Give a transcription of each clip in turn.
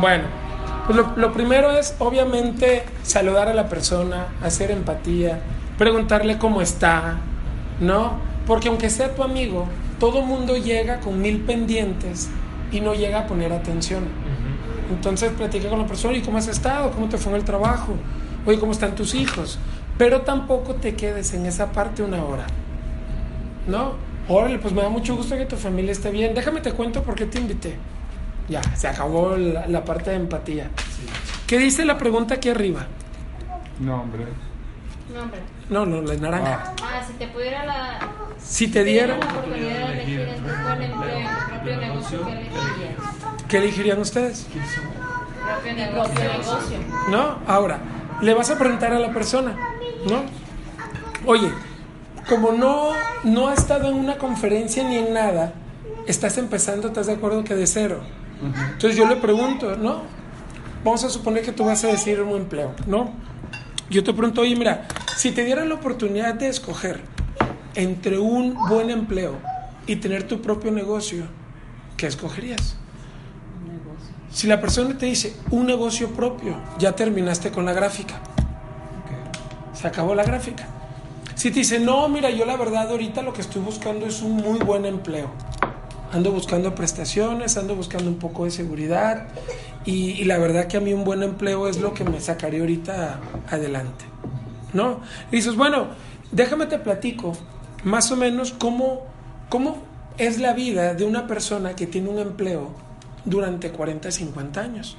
Bueno, pues lo, lo primero es obviamente saludar a la persona, hacer empatía, preguntarle cómo está, ¿no? Porque aunque sea tu amigo, todo mundo llega con mil pendientes y no llega a poner atención. Entonces platica con la persona y cómo has estado, cómo te fue en el trabajo, oye, cómo están tus hijos. Pero tampoco te quedes en esa parte una hora. ¿No? Órale, pues me da mucho gusto que tu familia esté bien. Déjame te cuento por qué te invité. Ya, se acabó la, la parte de empatía. ¿Qué dice la pregunta aquí arriba? Nombre. Nombre. No, no, la naranja. Ah, si te pudiera la. Si te diera, la oportunidad de elegir entre tu buen empleo y tu propio negocio, ¿qué elegirías? ¿qué elegirían ustedes? Propio negocio. negocio. ¿No? Ahora, le vas a preguntar a la persona, ¿no? Oye, como no, no has estado en una conferencia ni en nada, estás empezando, ¿estás de acuerdo que de cero? Entonces yo le pregunto, ¿no? Vamos a suponer que tú vas a decir un empleo, ¿no? Yo te pregunto, oye, mira, si te dieran la oportunidad de escoger entre un buen empleo y tener tu propio negocio, ¿qué escogerías? Si la persona te dice un negocio propio, ya terminaste con la gráfica. Se acabó la gráfica. Si te dice, no, mira, yo la verdad ahorita lo que estoy buscando es un muy buen empleo. Ando buscando prestaciones, ando buscando un poco de seguridad y, y la verdad que a mí un buen empleo es lo que me sacaría ahorita adelante. ¿No? Y dices, bueno, déjame te platico más o menos cómo, cómo es la vida de una persona que tiene un empleo durante 40, 50 años.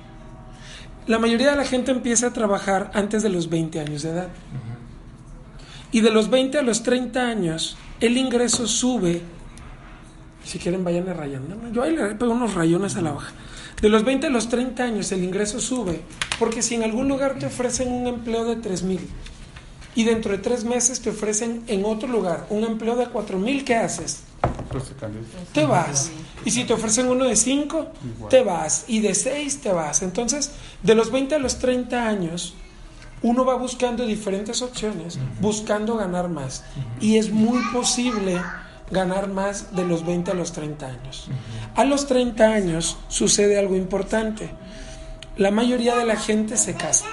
La mayoría de la gente empieza a trabajar antes de los 20 años de edad. Y de los 20 a los 30 años, el ingreso sube. Si quieren, vayan rayando. Yo ahí le pego unos rayones a la hoja. De los 20 a los 30 años, el ingreso sube. Porque si en algún lugar te ofrecen un empleo de 3 mil y dentro de tres meses te ofrecen en otro lugar un empleo de 4 mil, ¿qué haces? Pues cambia. te vas. Y si te ofrecen uno de 5, Igual. te vas. Y de 6, te vas. Entonces, de los 20 a los 30 años, uno va buscando diferentes opciones, buscando ganar más. Y es muy posible ganar más de los 20 a los 30 años. A los 30 años sucede algo importante. La mayoría de la gente se casa.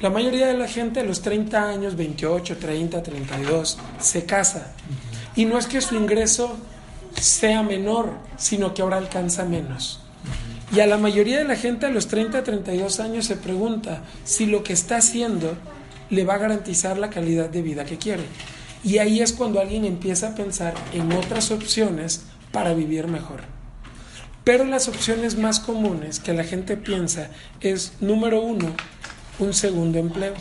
La mayoría de la gente a los 30 años, 28, 30, 32, se casa. Y no es que su ingreso sea menor, sino que ahora alcanza menos. Y a la mayoría de la gente a los 30, 32 años se pregunta si lo que está haciendo le va a garantizar la calidad de vida que quiere. Y ahí es cuando alguien empieza a pensar en otras opciones para vivir mejor. Pero las opciones más comunes que la gente piensa es, número uno, un segundo empleo.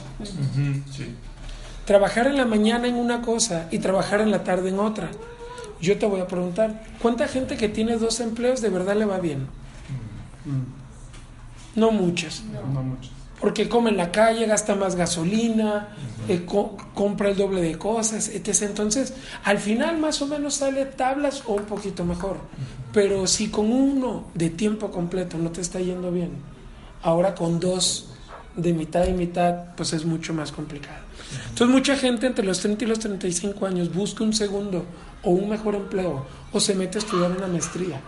Trabajar en la mañana en una cosa y trabajar en la tarde en otra. Yo te voy a preguntar, ¿cuánta gente que tiene dos empleos de verdad le va bien? No muchas. No mucho. Porque come en la calle, gasta más gasolina, eh, co- compra el doble de cosas, etc. Entonces, al final más o menos sale tablas o un poquito mejor. Pero si con uno de tiempo completo no te está yendo bien, ahora con dos de mitad y mitad, pues es mucho más complicado. Entonces, mucha gente entre los 30 y los 35 años busca un segundo o un mejor empleo o se mete a estudiar una maestría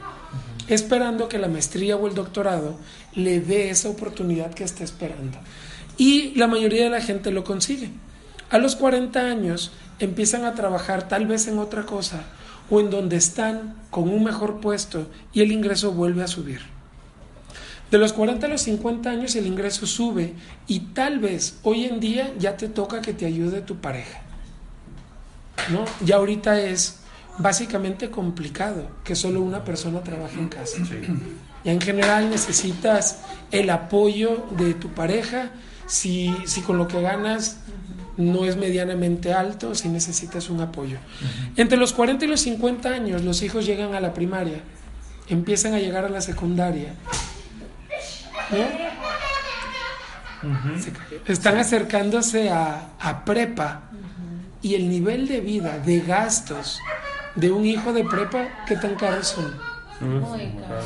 esperando que la maestría o el doctorado le dé esa oportunidad que está esperando. Y la mayoría de la gente lo consigue. A los 40 años empiezan a trabajar tal vez en otra cosa o en donde están con un mejor puesto y el ingreso vuelve a subir. De los 40 a los 50 años el ingreso sube y tal vez hoy en día ya te toca que te ayude tu pareja. ¿No? Ya ahorita es básicamente complicado que solo una persona trabaje en casa. Ya en general necesitas el apoyo de tu pareja. Si, si con lo que ganas no es medianamente alto, si necesitas un apoyo. Entre los 40 y los 50 años los hijos llegan a la primaria empiezan a llegar a la secundaria, ¿no? Se cayó. están acercándose a, a prepa y el nivel de vida, de gastos de un hijo de prepa, ¿qué tan caros son? Muy caro.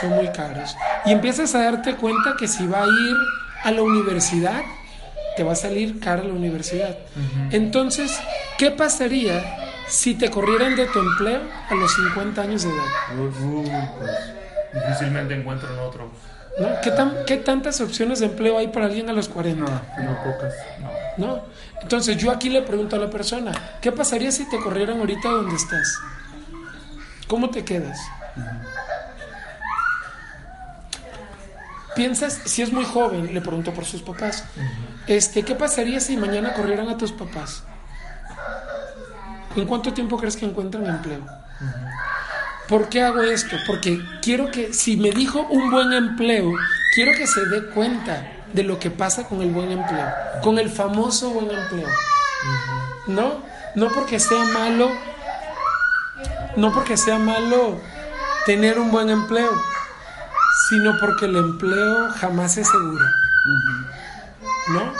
Son muy caros. Y empiezas a darte cuenta que si va a ir a la universidad, te va a salir cara la universidad. Entonces, ¿qué pasaría si te corrieran de tu empleo a los 50 años de edad? Uy, pues difícilmente encuentran otro. ¿No? ¿Qué, tan, ¿Qué tantas opciones de empleo hay para alguien a los 40? No, no pocas. ¿No? Entonces yo aquí le pregunto a la persona, ¿qué pasaría si te corrieran ahorita donde estás? ¿Cómo te quedas? Piensas, si es muy joven, le pregunto por sus papás, este, ¿qué pasaría si mañana corrieran a tus papás? ¿En cuánto tiempo crees que encuentran empleo? ¿Por qué hago esto? Porque quiero que, si me dijo un buen empleo, quiero que se dé cuenta de lo que pasa con el buen empleo, con el famoso buen empleo. ¿No? No porque sea malo, no porque sea malo tener un buen empleo, sino porque el empleo jamás es seguro. ¿No?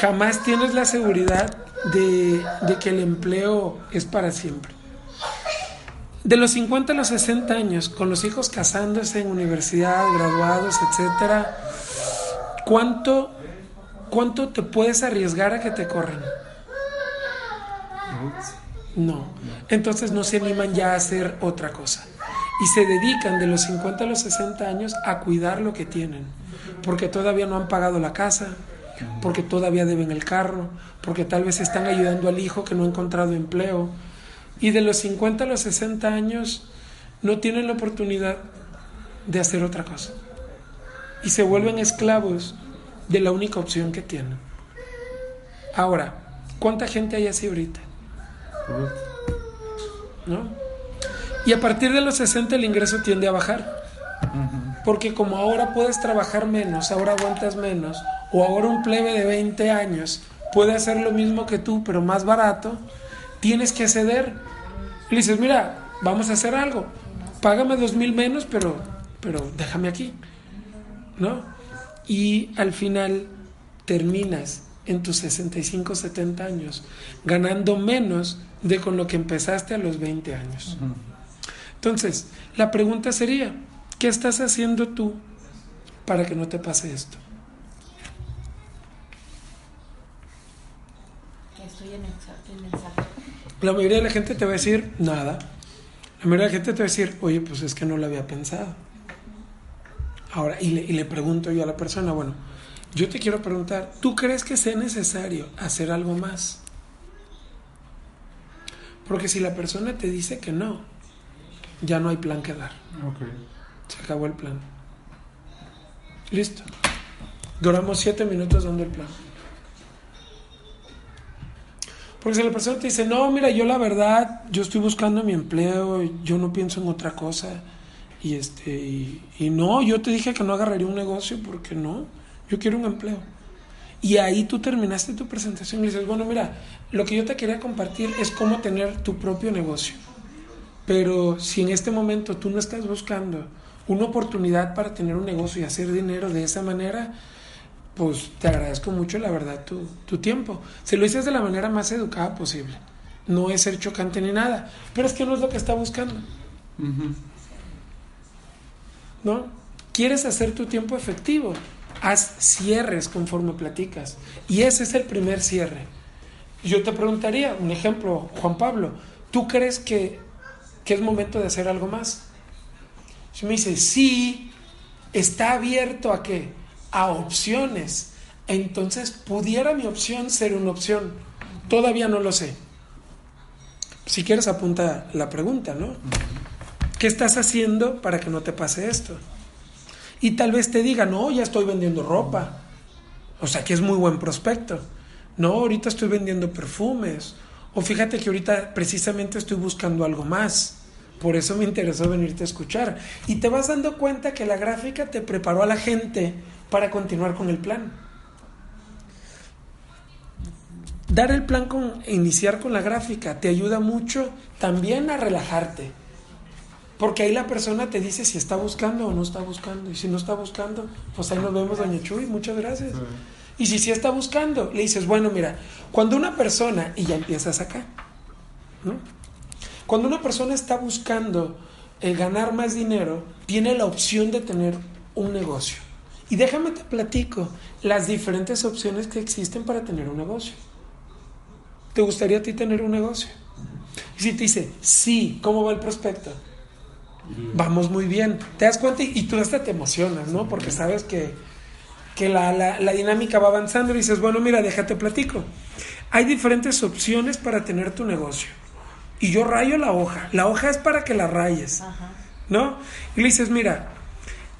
Jamás tienes la seguridad de, de que el empleo es para siempre. De los 50 a los 60 años, con los hijos casándose en universidad, graduados, etcétera, ¿cuánto, ¿cuánto te puedes arriesgar a que te corran? No. Entonces no se animan ya a hacer otra cosa. Y se dedican de los 50 a los 60 años a cuidar lo que tienen. Porque todavía no han pagado la casa, porque todavía deben el carro, porque tal vez están ayudando al hijo que no ha encontrado empleo. Y de los 50 a los 60 años no tienen la oportunidad de hacer otra cosa. Y se vuelven esclavos de la única opción que tienen. Ahora, ¿cuánta gente hay así ahorita? ¿No? Y a partir de los 60 el ingreso tiende a bajar. Porque como ahora puedes trabajar menos, ahora aguantas menos, o ahora un plebe de 20 años puede hacer lo mismo que tú, pero más barato, tienes que ceder. Le dices, mira, vamos a hacer algo, págame dos mil menos, pero, pero déjame aquí. ¿No? Y al final terminas en tus 65, 70 años, ganando menos de con lo que empezaste a los 20 años. Entonces, la pregunta sería, ¿qué estás haciendo tú para que no te pase esto? Estoy en exacto, en exacto. La mayoría de la gente te va a decir nada. La mayoría de la gente te va a decir, oye, pues es que no lo había pensado. Ahora, y le, y le pregunto yo a la persona, bueno, yo te quiero preguntar, ¿tú crees que sea necesario hacer algo más? Porque si la persona te dice que no, ya no hay plan que dar. Ok. Se acabó el plan. Listo. Duramos siete minutos dando el plan. Porque si la persona te dice, no, mira, yo la verdad, yo estoy buscando mi empleo, yo no pienso en otra cosa. Y este, y, y no, yo te dije que no agarraría un negocio porque no, yo quiero un empleo. Y ahí tú terminaste tu presentación y dices, bueno, mira, lo que yo te quería compartir es cómo tener tu propio negocio. Pero si en este momento tú no estás buscando una oportunidad para tener un negocio y hacer dinero de esa manera, pues te agradezco mucho, la verdad, tu, tu tiempo. Se lo dices de la manera más educada posible. No es ser chocante ni nada, pero es que no es lo que está buscando. ¿No? ¿Quieres hacer tu tiempo efectivo? Haz cierres conforme platicas. Y ese es el primer cierre. Yo te preguntaría, un ejemplo, Juan Pablo, ¿tú crees que, que es momento de hacer algo más? Me dice, sí, está abierto a qué? A opciones. Entonces, pudiera mi opción ser una opción. Todavía no lo sé. Si quieres, apunta la pregunta, ¿no? ¿Qué estás haciendo para que no te pase esto? Y tal vez te diga, no, ya estoy vendiendo ropa. O sea, que es muy buen prospecto. No, ahorita estoy vendiendo perfumes. O fíjate que ahorita precisamente estoy buscando algo más. Por eso me interesó venirte a escuchar. Y te vas dando cuenta que la gráfica te preparó a la gente para continuar con el plan. Dar el plan con iniciar con la gráfica te ayuda mucho también a relajarte. Porque ahí la persona te dice si está buscando o no está buscando. Y si no está buscando, pues ahí nos vemos, doña Chuy, muchas gracias. Sí. Y si sí está buscando, le dices, bueno, mira, cuando una persona, y ya empiezas acá, ¿no? Cuando una persona está buscando eh, ganar más dinero, tiene la opción de tener un negocio. Y déjame te platico las diferentes opciones que existen para tener un negocio. ¿Te gustaría a ti tener un negocio? Y si te dice, sí, ¿cómo va el prospecto? Vamos muy bien. ¿Te das cuenta? Y, tú hasta te emocionas, ¿no? Porque sabes que, que la, la- la dinámica va avanzando y dices, bueno, mira, déjate platico. Hay diferentes opciones para tener tu negocio. Y yo rayo la hoja. La hoja es para que la rayes. ¿No? Y le dices, mira,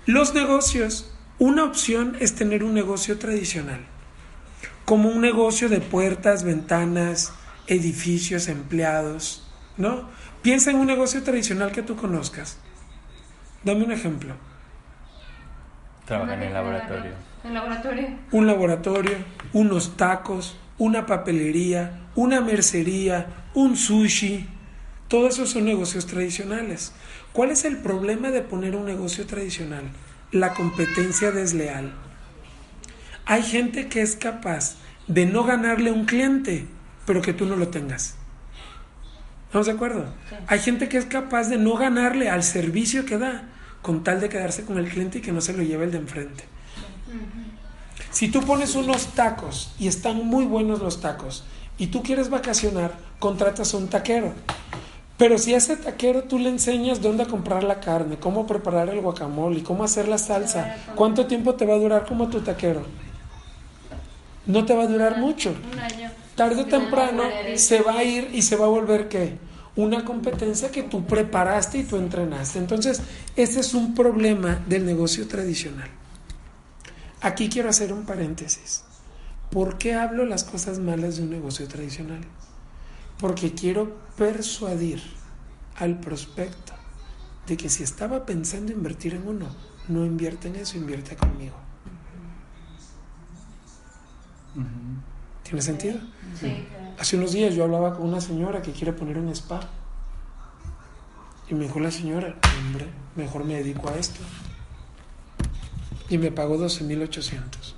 los negocios, una opción es tener un negocio tradicional. Como un negocio de puertas, ventanas, edificios, empleados. ¿No? Piensa en un negocio tradicional que tú conozcas. Dame un ejemplo. Trabaja en el laboratorio. En laboratorio. un laboratorio, unos tacos, una papelería, una mercería, un sushi. Todos esos son negocios tradicionales. ¿Cuál es el problema de poner un negocio tradicional? La competencia desleal. Hay gente que es capaz de no ganarle un cliente, pero que tú no lo tengas. ¿Estamos de acuerdo? Hay gente que es capaz de no ganarle al servicio que da, con tal de quedarse con el cliente y que no se lo lleve el de enfrente. Si tú pones unos tacos y están muy buenos los tacos y tú quieres vacacionar, contratas a un taquero. Pero si a ese taquero tú le enseñas dónde comprar la carne, cómo preparar el guacamole, cómo hacer la salsa, ¿cuánto tiempo te va a durar como tu taquero? No te va a durar mucho. Un año. Tarde o temprano se va a ir y se va a volver qué? Una competencia que tú preparaste y tú entrenaste. Entonces, ese es un problema del negocio tradicional. Aquí quiero hacer un paréntesis. ¿Por qué hablo las cosas malas de un negocio tradicional? Porque quiero persuadir al prospecto de que si estaba pensando invertir en uno, no invierte en eso, invierte conmigo. ¿Tiene sentido? Sí. Hace unos días yo hablaba con una señora que quiere poner un spa. Y me dijo la señora, hombre, mejor me dedico a esto. Y me pagó 12.800.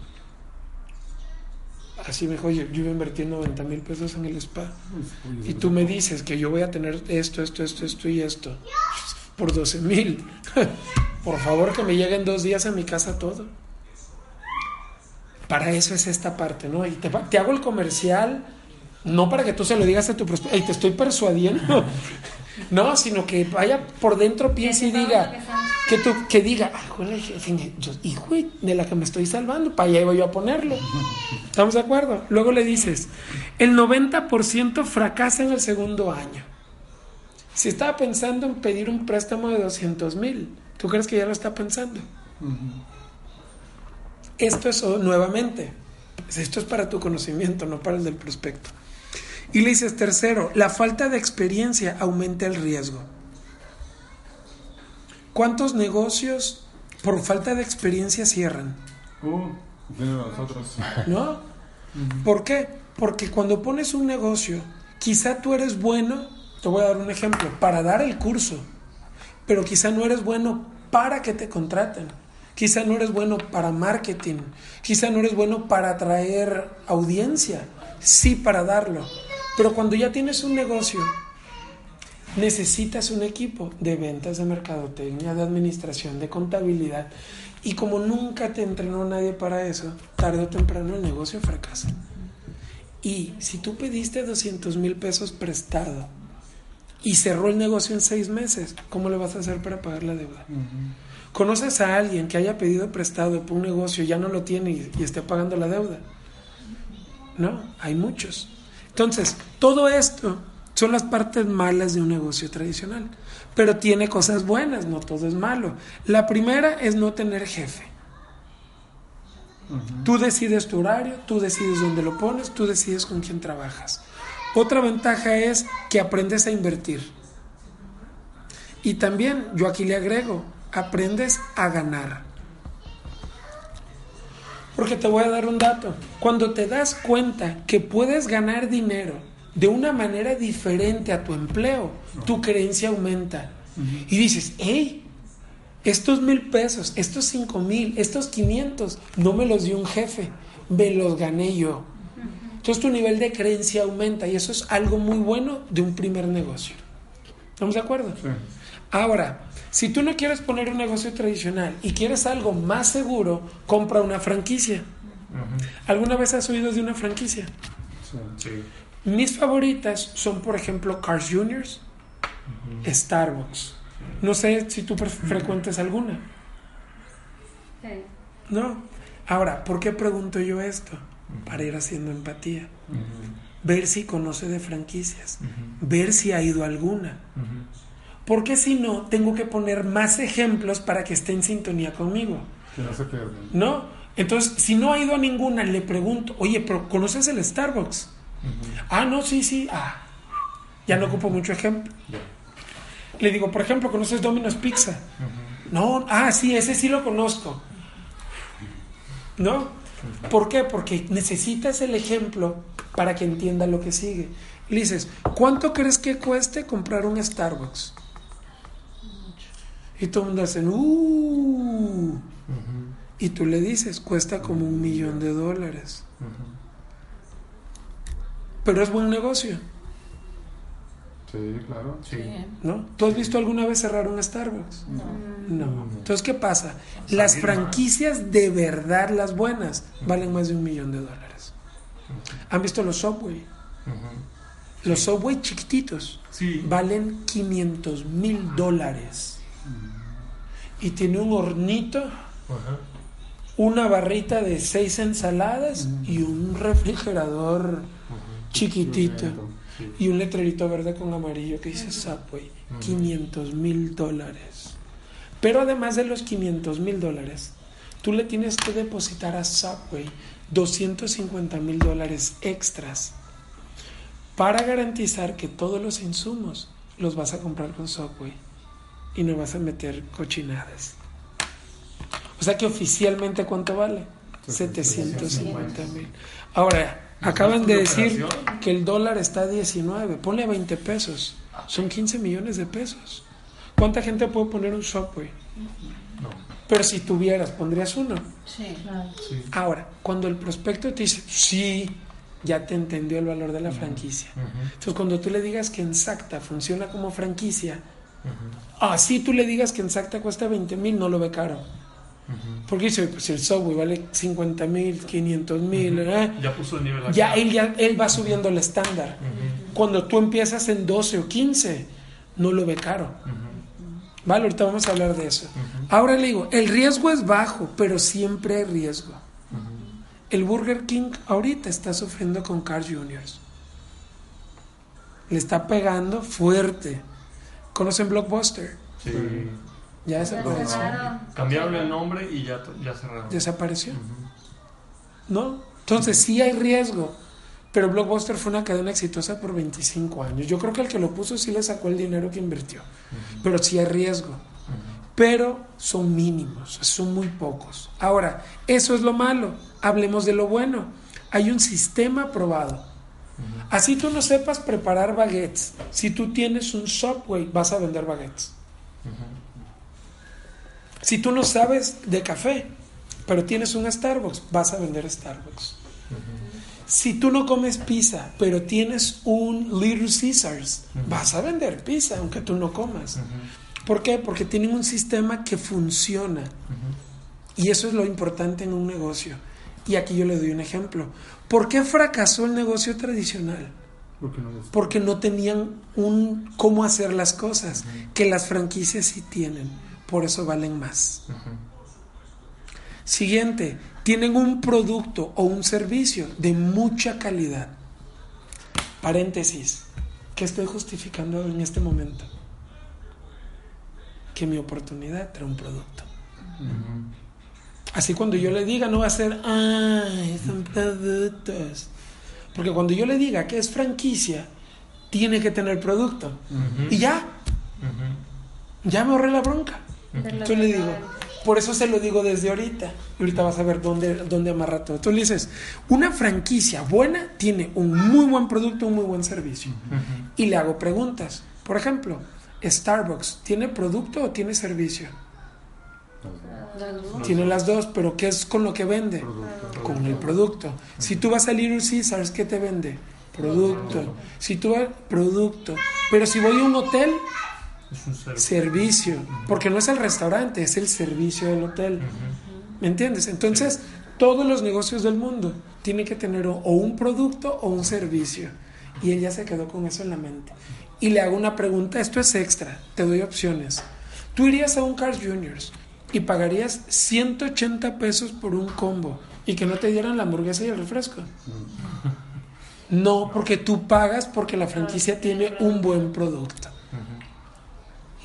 Así me dijo, oye, yo iba a invertir 90 mil pesos en el spa. Y tú me dices que yo voy a tener esto, esto, esto, esto y esto. Por 12 mil. Por favor, que me lleguen dos días a mi casa todo. Para eso es esta parte, ¿no? Y te, te hago el comercial, no para que tú se lo digas a tu prospecto, "Ey, te estoy persuadiendo. No, sino que vaya por dentro, piense y diga, que tú, que diga, "Ay, jole, jefe, yo, hijo de la que me estoy salvando, para allá iba yo a ponerlo. ¿Estamos de acuerdo? Luego le dices, el 90% fracasa en el segundo año. Si estaba pensando en pedir un préstamo de 200 mil, ¿tú crees que ya lo está pensando? Esto es oh, nuevamente, esto es para tu conocimiento, no para el del prospecto. Y le dices, tercero, la falta de experiencia aumenta el riesgo. ¿Cuántos negocios por falta de experiencia cierran? Uh, de nosotros. ¿No? ¿Por qué? Porque cuando pones un negocio, quizá tú eres bueno, te voy a dar un ejemplo, para dar el curso, pero quizá no eres bueno para que te contraten. Quizá no eres bueno para marketing, quizá no eres bueno para atraer audiencia, sí para darlo. Pero cuando ya tienes un negocio, necesitas un equipo de ventas, de mercadotecnia, de administración, de contabilidad. Y como nunca te entrenó nadie para eso, tarde o temprano el negocio fracasa. Y si tú pediste 200 mil pesos prestado y cerró el negocio en seis meses, ¿cómo le vas a hacer para pagar la deuda? ¿Conoces a alguien que haya pedido prestado por un negocio, ya no lo tiene y, y esté pagando la deuda? No, hay muchos. Entonces, todo esto son las partes malas de un negocio tradicional, pero tiene cosas buenas, no todo es malo. La primera es no tener jefe. Tú decides tu horario, tú decides dónde lo pones, tú decides con quién trabajas. Otra ventaja es que aprendes a invertir. Y también, yo aquí le agrego, aprendes a ganar. Porque te voy a dar un dato. Cuando te das cuenta que puedes ganar dinero de una manera diferente a tu empleo, tu creencia aumenta. Y dices, hey, estos mil pesos, estos cinco mil, estos 500, no me los dio un jefe, me los gané yo. Entonces tu nivel de creencia aumenta y eso es algo muy bueno de un primer negocio. ¿Estamos de acuerdo? Sí. Ahora, si tú no quieres poner un negocio tradicional y quieres algo más seguro, compra una franquicia. ¿Alguna vez has oído de una franquicia? Sí. Sí. Mis favoritas son, por ejemplo, Cars Juniors, Starbucks. No sé si tú frecuentes alguna. Sí. No. Ahora, ¿por qué pregunto yo esto? Para ir haciendo empatía. Ver si conoce de franquicias. Ver si ha ido a alguna. Porque si no, tengo que poner más ejemplos para que esté en sintonía conmigo. Que no se pierdan. ¿No? Entonces, si no ha ido a ninguna, le pregunto, oye, pero ¿conoces el Starbucks? Ah, no, sí, sí. Ah, ya no ocupo mucho ejemplo. Le digo, por ejemplo, ¿conoces Domino's Pizza? No, ah, sí, ese sí lo conozco. ¿No? ¿Por qué? Porque necesitas el ejemplo para que entienda lo que sigue. Le dices, ¿cuánto crees que cueste comprar un Starbucks? Y todo el mundo hace, ¡uh! Y tú le dices, cuesta como un millón de dólares. Pero es buen negocio, Sí, claro. Sí. ¿no? ¿Tú has visto alguna vez cerrar un Starbucks? No. Entonces, ¿qué pasa? Las franquicias de verdad, las buenas, valen más de un millón de dólares. ¿Han visto los Subway? Los Subway chiquititos Sí. valen 500 mil dólares. Y tiene un hornito, una barrita de seis ensaladas y un refrigerador chiquitito. Sí. Y un letrerito verde con amarillo que dice Subway, 500 mil dólares. Pero además de los 500 mil dólares, tú le tienes que depositar a Subway 250 mil dólares extras para garantizar que todos los insumos los vas a comprar con Subway y no vas a meter cochinadas. O sea que oficialmente cuánto vale? 750 mil. Ahora, acaban de decir que el dólar está a 19, ponle 20 pesos, son 15 millones de pesos. ¿Cuánta gente puede poner un Subway? No. Pero si tuvieras, pondrías uno. Sí. Sí. Ahora, cuando el prospecto te dice, sí, ya te entendió el valor de la franquicia. Entonces, cuando tú le digas que en Sacta funciona como franquicia, así tú le digas que en Sacta cuesta 20 mil, no lo ve caro. Porque dice, pues si el Subway vale 50 mil, 500 mil, ¿eh? Ya puso el nivel ya él, ya él va subiendo el estándar. Cuando tú empiezas en 12 o 15, no lo ve caro. Vale, ahorita vamos a hablar de eso. Ahora le digo, el riesgo es bajo, pero siempre hay riesgo. El Burger King ahorita está sufriendo con Carl Juniors. Le está pegando fuerte. ¿Conocen Blockbuster? Sí. Ya desapareció. Cambiaron el nombre y ya, ya cerraron. Desapareció. ¿No? Entonces sí hay riesgo. Pero Blockbuster fue una cadena exitosa por 25 años. Yo creo que el que lo puso sí le sacó el dinero que invirtió. Pero sí hay riesgo. Pero son mínimos, son muy pocos. Ahora, eso es lo malo. Hablemos de lo bueno. Hay un sistema probado. Así tú no sepas preparar baguettes. Si tú tienes un Subway, vas a vender baguettes. Si tú no sabes de café, pero tienes un Starbucks, vas a vender Starbucks. Si tú no comes pizza, pero tienes un Little Caesars, vas a vender pizza, aunque tú no comas. ¿Por qué? Porque tienen un sistema que funciona. Y eso es lo importante en un negocio. Y aquí yo le doy un ejemplo. ¿Por qué fracasó el negocio tradicional? Porque no Porque no tenían un cómo hacer las cosas, que las franquicias sí tienen. Por eso valen más. Siguiente, tienen un producto o un servicio de mucha calidad. Paréntesis, ¿qué estoy justificando en este momento? Que mi oportunidad trae un producto. Así cuando yo le diga, no va a ser, ay, son productos. Porque cuando yo le diga que es franquicia, tiene que tener producto. Y ya, ya me ahorré la bronca. Entonces le digo, por eso se lo digo desde ahorita. Y ahorita vas a ver dónde, dónde amarra todo. Entonces le dices, una franquicia buena tiene un muy buen producto, un muy buen servicio. Y le hago preguntas. Por ejemplo, Starbucks, ¿tiene producto o tiene servicio? Las dos. Tiene las dos, pero ¿qué es con lo que vende? Producto. Con el producto. Si tú vas a Little Caesars, ¿qué te vende? Producto. Si tú vas, producto. Pero si voy a un hotel, Es un servicio. servicio. Porque no es el restaurante, es el servicio del hotel. ¿Me entiendes? Entonces, todos los negocios del mundo tienen que tener o un producto o un servicio. Y él ya se quedó con eso en la mente. Y le hago una pregunta, esto es extra, te doy opciones. Tú irías a un Carl Juniors y pagarías 180 pesos por un combo y que no te dieran la hamburguesa y el refresco. No, porque tú pagas porque la franquicia tiene un buen producto.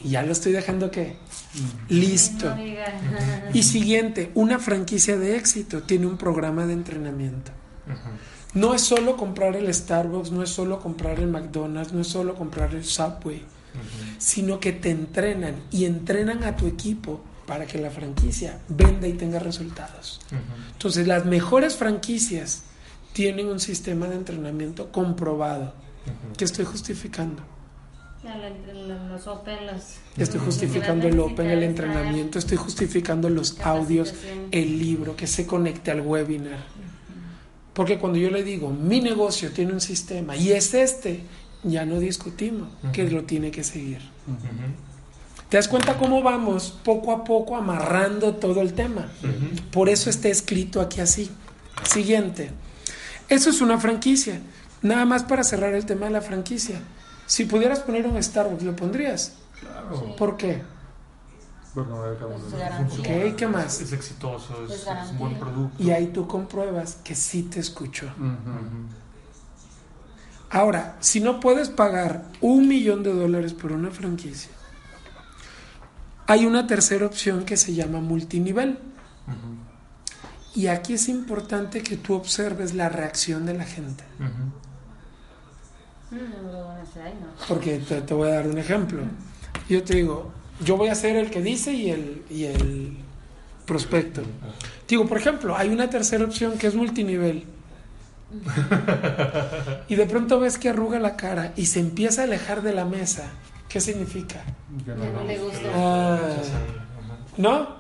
Y ya lo estoy dejando que listo. Y siguiente, una franquicia de éxito tiene un programa de entrenamiento. No es solo comprar el Starbucks, no es solo comprar el McDonald's, no es solo comprar el Subway, sino que te entrenan y entrenan a tu equipo para que la franquicia venda y tenga resultados. Entonces, las mejores franquicias tienen un sistema de entrenamiento comprobado. que estoy justificando? Los Open, los. Estoy justificando el Open, el entrenamiento, estoy justificando los audios, el libro, que se conecte al webinar. Porque cuando yo le digo, mi negocio tiene un sistema y es este, ya no discutimos que lo tiene que seguir. ¿Te das cuenta cómo vamos poco a poco amarrando todo el tema? Por eso está escrito aquí así. Siguiente. Eso es una franquicia. Nada más para cerrar el tema de la franquicia. Si pudieras poner un Starbucks, ¿lo pondrías? Claro. ¿Por qué? Porque no hay acabado Pues de- garantía. Ok, ¿qué más? Es exitoso, es, Es es un buen producto. Y ahí tú compruebas que sí te escuchó. Ujú. Ahora, si no puedes pagar un millón de dólares por una franquicia, hay una tercera opción que se llama multinivel. Y aquí es importante que tú observes la reacción de la gente. Mm, no lo van a hacer ahí, no. Porque te, te voy a dar un ejemplo. Yo te digo, yo voy a ser el que dice y el, y el prospecto. Digo, por ejemplo, hay una tercera opción que es multinivel. Y de pronto ves que arruga la cara y se empieza a alejar de la mesa. ¿Qué significa? Que no, Ya no le gusta. Ah. ¿No?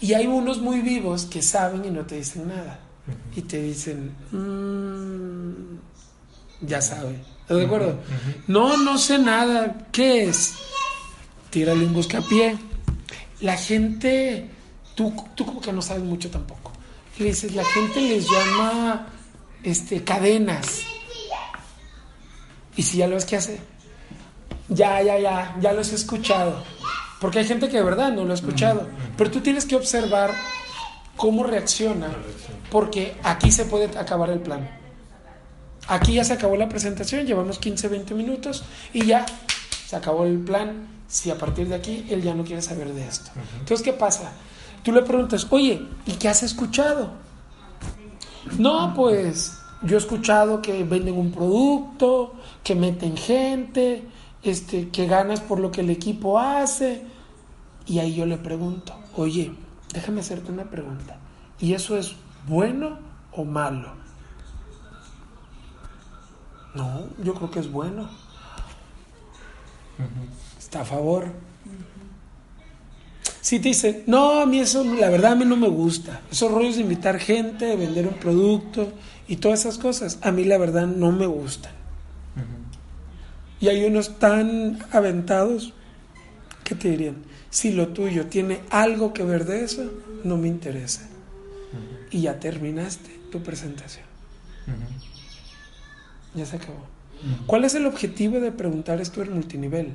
Y hay unos muy vivos que saben y no te dicen nada. Y te dicen, "Mm, ya sabe. ¿Estás de acuerdo? No, no sé nada. ¿Qué es? Tírale un buscapié. La gente, tú, tú como que no sabes mucho tampoco. Le dices, la gente les llama este, cadenas. Y si ya lo ves que hace, ya, ya, ya, ya los he escuchado. Porque hay gente que de verdad no lo ha escuchado. Pero tú tienes que observar cómo reacciona. Porque aquí se puede acabar el plan. Aquí ya se acabó la presentación, llevamos 15, 20 minutos y ya se acabó el plan. Si a partir de aquí él ya no quiere saber de esto. Entonces, ¿qué pasa? Tú le preguntas, oye, ¿y qué has escuchado? No, pues yo he escuchado que venden un producto, que meten gente, este, que ganas por lo que el equipo hace. Y ahí yo le pregunto, oye, déjame hacerte una pregunta. ¿Y eso es bueno o malo? No, yo creo que es bueno. Está a favor. Si te dice, no, a mí eso, la verdad a mí no me gusta. Esos rollos de invitar gente, de vender un producto y todas esas cosas, a mí la verdad no me gustan. Y hay unos tan aventados que te dirían, si lo tuyo tiene algo que ver de eso, no me interesa. Y ya terminaste tu presentación. Ya se acabó. ¿Cuál es el objetivo de preguntar esto en multinivel?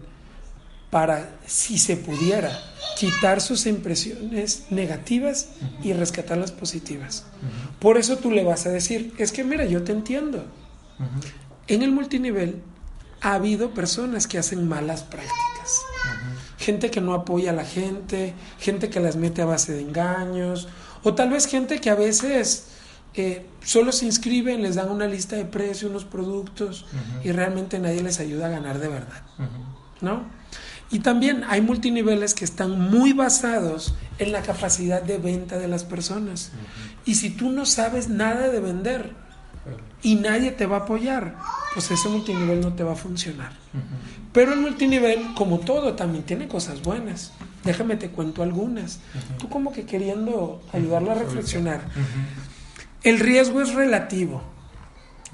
Para, si se pudiera, quitar sus impresiones negativas y rescatar las positivas. Por eso tú le vas a decir, es que mira, yo te entiendo. En el multinivel ha habido personas que hacen malas prácticas. Gente que no apoya a la gente, gente que las mete a base de engaños, o tal vez gente que a veces eh, solo se inscriben, les dan una lista de precios, unos productos, y realmente nadie les ayuda a ganar de verdad. ¿No? Y también hay multiniveles que están muy basados en la capacidad de venta de las personas. Y si tú no sabes nada de vender y nadie te va a apoyar, pues ese multinivel no te va a funcionar. Pero el multinivel, como todo, también tiene cosas buenas. Déjame te cuento algunas. Tú como que queriendo ayudarla a reflexionar. El riesgo es relativo.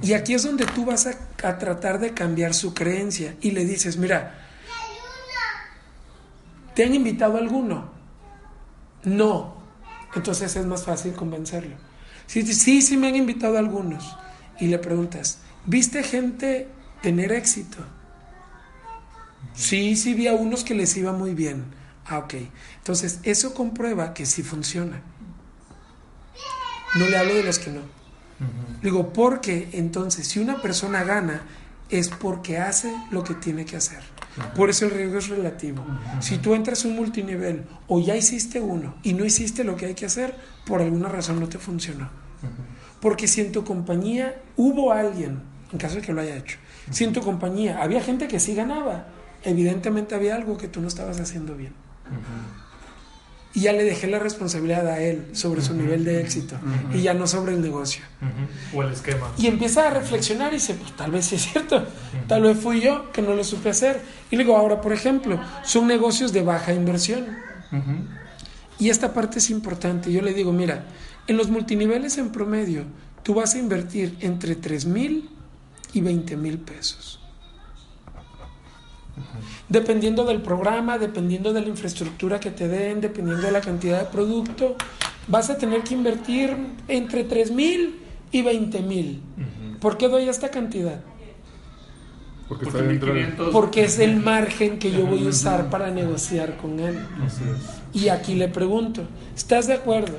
Y aquí es donde tú vas a, a tratar de cambiar su creencia y le dices, mira, ¿te han invitado alguno? No. Entonces es más fácil convencerlo. Sí, sí, sí me han invitado algunos. Y le preguntas, ¿viste gente tener éxito? Sí, sí vi a unos que les iba muy bien. Ah, ok. Entonces, eso comprueba que sí funciona. No le hablo de los que no. Digo, porque entonces, si una persona gana, es porque hace lo que tiene que hacer. Por eso el riesgo es relativo. Si tú entras a un multinivel o ya hiciste uno y no hiciste lo que hay que hacer, por alguna razón no te funcionó. Porque si en tu compañía hubo alguien, en caso de que lo haya hecho, si en tu compañía había gente que sí ganaba, evidentemente había algo que tú no estabas haciendo bien. Y ya le dejé la responsabilidad a él sobre su nivel de éxito y ya no sobre el negocio. O el esquema. Y empieza a reflexionar y dice, pues tal vez sí es cierto, tal vez fui yo que no lo supe hacer. Y le digo, ahora por ejemplo, son negocios de baja inversión. Y esta parte es importante. Yo le digo, mira, en los multiniveles en promedio, tú vas a invertir entre 3 mil y 20 mil pesos. Dependiendo del programa, dependiendo de la infraestructura que te den, dependiendo de la cantidad de producto, vas a tener que invertir entre 3 mil y 20 mil. ¿Por qué doy esta cantidad? Porque, Porque está dentro de... 1500. Porque es el margen que yo voy a usar para negociar con él. Así es. Y aquí le pregunto, ¿estás de acuerdo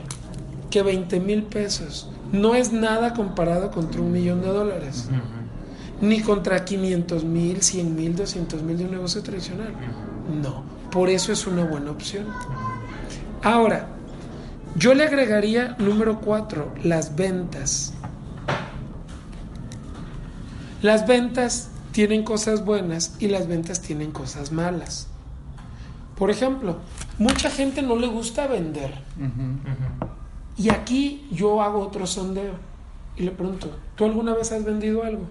que 20 mil pesos no es nada comparado contra un millón de dólares? Ni contra 500 mil, 100 mil, 200 mil de un negocio tradicional. No, por eso es una buena opción. Ahora, yo le agregaría número 4, las ventas. Las ventas tienen cosas buenas y las ventas tienen cosas malas. Por ejemplo, mucha gente no le gusta vender. Y aquí yo hago otro sondeo y le pregunto, ¿tú alguna vez has vendido algo?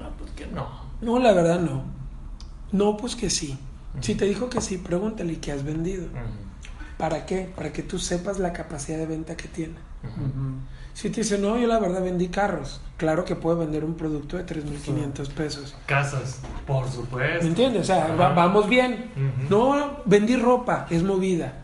No, pues que no. No, la verdad no. No, pues que sí. Si te dijo que sí, pregúntale qué has vendido. ¿Para qué? Para que tú sepas la capacidad de venta que tiene. Si te dice, no, yo la verdad vendí carros. Claro que puede vender un producto de 3.500 pesos. Casas, por supuesto. ¿Me entiendes? O sea, va- vamos bien. No, vendí ropa, es movida.